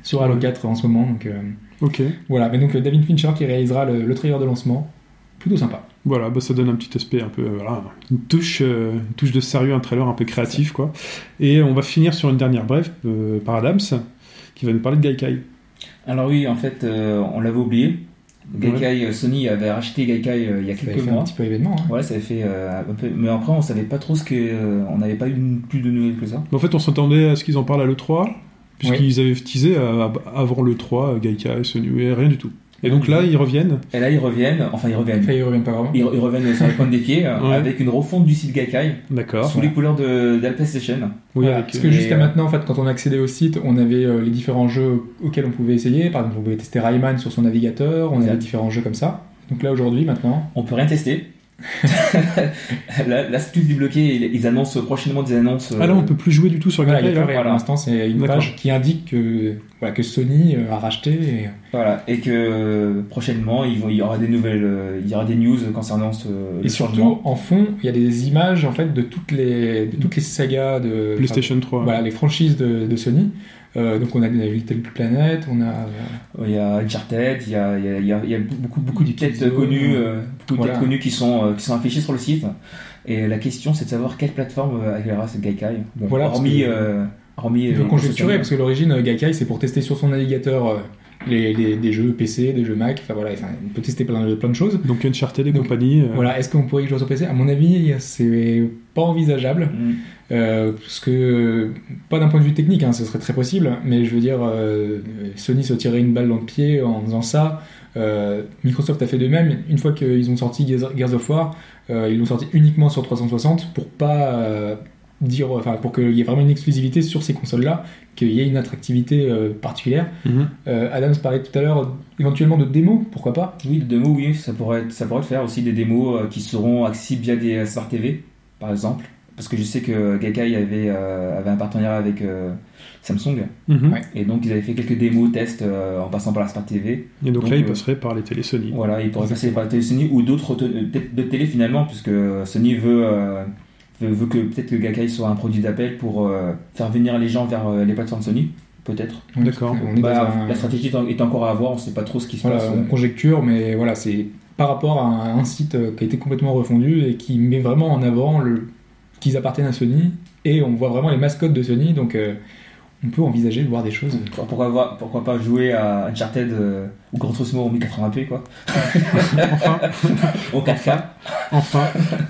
sur Halo 4 en ce moment. Donc euh, Ok. voilà, mais donc euh, David Fincher qui réalisera le, le trailer de lancement, plutôt sympa. Voilà, bah ça donne un petit aspect un peu, euh, voilà, une touche, euh, une touche de sérieux, un trailer un peu créatif, quoi. Et on va finir sur une dernière brève euh, par Adams, qui va nous parler de Gaikai. Alors oui, en fait, euh, on l'avait oublié. Gaikai, Sony avait racheté Gaikai euh, il y a Ça avait quelques fait un mois. petit peu événement. hein. Voilà, ça avait fait euh, un peu. Mais après, on savait pas trop ce que. euh, on n'avait pas eu plus de nouvelles que ça. En fait, on s'attendait à ce qu'ils en parlent à l'E3, puisqu'ils avaient teasé euh, avant l'E3, euh, Gaikai, Sony, rien du tout. Et donc là, ils reviennent. Et là, ils reviennent. Enfin, ils reviennent. Enfin, il revient pas vraiment. Ils, ils reviennent sur les points des pieds Ouais. avec une refonte du site Gaikai D'accord. sous les couleurs de, de la PlayStation. Oui, Voilà, avec, parce que jusqu'à euh, maintenant, en fait, quand on accédait au site, on avait euh, les différents jeux auxquels on pouvait essayer. Par exemple, on pouvait tester Rayman sur son navigateur, on Exact. avait différents jeux comme ça. Donc là, aujourd'hui, maintenant, On peut rien tester. là, là c'est tout débloqué. Ils, annoncent prochainement des annonces. euh, Ah là, on peut plus jouer du tout sur voilà, il y a Gaikai, pas là rien. voilà. Pour l'instant, c'est une page qui indique que, voilà, que Sony euh, a racheté. Et... Voilà, et que euh, prochainement, il y aura des nouvelles, euh, il y aura des news concernant ce. Et surtout, en fond, il y a des images en fait de toutes les, de toutes les sagas de PlayStation 3. enfin, voilà, les franchises de, de Sony. Euh, donc on a Little Planet, on a euh, Il y a Uncharted, il y a, il y a, il y a, il y a beaucoup, beaucoup de têtes connues, euh, beaucoup de voilà. têtes connues qui sont, euh, qui sont affichées sur le site. Et la question, c'est de savoir quelle plateforme euh, accueillera cette Gaikai. Bon, Voilà, hormis, que- euh, euh, conjecturé Sony. parce que l'origine euh, Gaikai c'est pour tester sur son navigateur euh, les, les- des jeux PC, des jeux Mac, enfin voilà, enfin, on peut tester plein de, plein de choses. Donc Uncharted et Donc, compagnie. euh, Voilà, est-ce qu'on pourrait y jouer sur PC À mon avis, c'est pas envisageable. Mm. Euh, parce que, pas d'un point de vue technique, hein, ce serait très possible, mais je veux dire, euh, Sony se tirait une balle dans le pied en faisant ça. Euh, Microsoft a fait de même. Une fois qu'ils ont sorti Gears Gears of War, euh, ils l'ont sorti uniquement sur 360 pour pas euh, dire, enfin, pour qu'il y ait vraiment une exclusivité sur ces consoles-là, qu'il y ait une attractivité euh, particulière. mhm. Euh, Adams parlait tout à l'heure éventuellement de démos, pourquoi pas? Oui, des démos, oui, ça pourrait, être- ça pourrait le faire aussi des démos euh, qui seront accessibles via des euh, Smart TV, par exemple. Parce que je sais que Gaikai avait, euh, avait un partenariat avec euh, Samsung. Mhm. Ouais. Et donc, ils avaient fait quelques démos, tests euh, en passant par la Smart TV. Et donc, Donc, là, il euh, passerait par les télé Sony. Voilà, ils pourraient passer par la télé Sony ou d'autres euh, télé finalement, puisque Sony veut, euh, veut, veut que peut-être que Gaikai soit un produit d'appel pour euh, faire venir les gens vers euh, les plateformes Sony. Peut-être. D'accord. On est Bah, un- La stratégie est en- est encore à voir, on sait pas trop ce qui se Voilà, passe. on conjecture, mais voilà, c'est par rapport à un, site euh, qui a été complètement refondu et qui met vraiment en avant le qu'ils appartiennent à Sony et on voit vraiment les mascottes de Sony, donc euh, on peut envisager de voir des choses. Pourquoi, voir- pourquoi pas jouer à Uncharted euh, ou Gran Turismo en 1080p quoi Enfin, Au 4K enfin.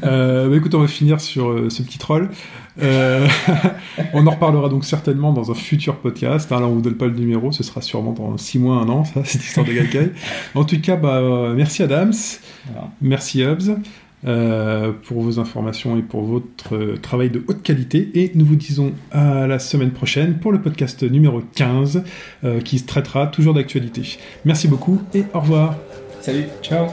Euh, bah, écoute, on va finir sur euh, ce petit troll. Euh, on en reparlera donc certainement dans un futur podcast. hein, là, on vous donne pas le numéro, ce sera sûrement dans 6 mois, un an, ça, cette histoire de Gaikai. En tout cas, bah, euh, merci Adams, Voilà. merci Hubs. Euh, pour vos informations et pour votre euh, travail de haute qualité. Et nous vous disons à la semaine prochaine pour le podcast numéro 15 euh, qui se traitera toujours d'actualité. Merci beaucoup et au revoir. Salut Ciao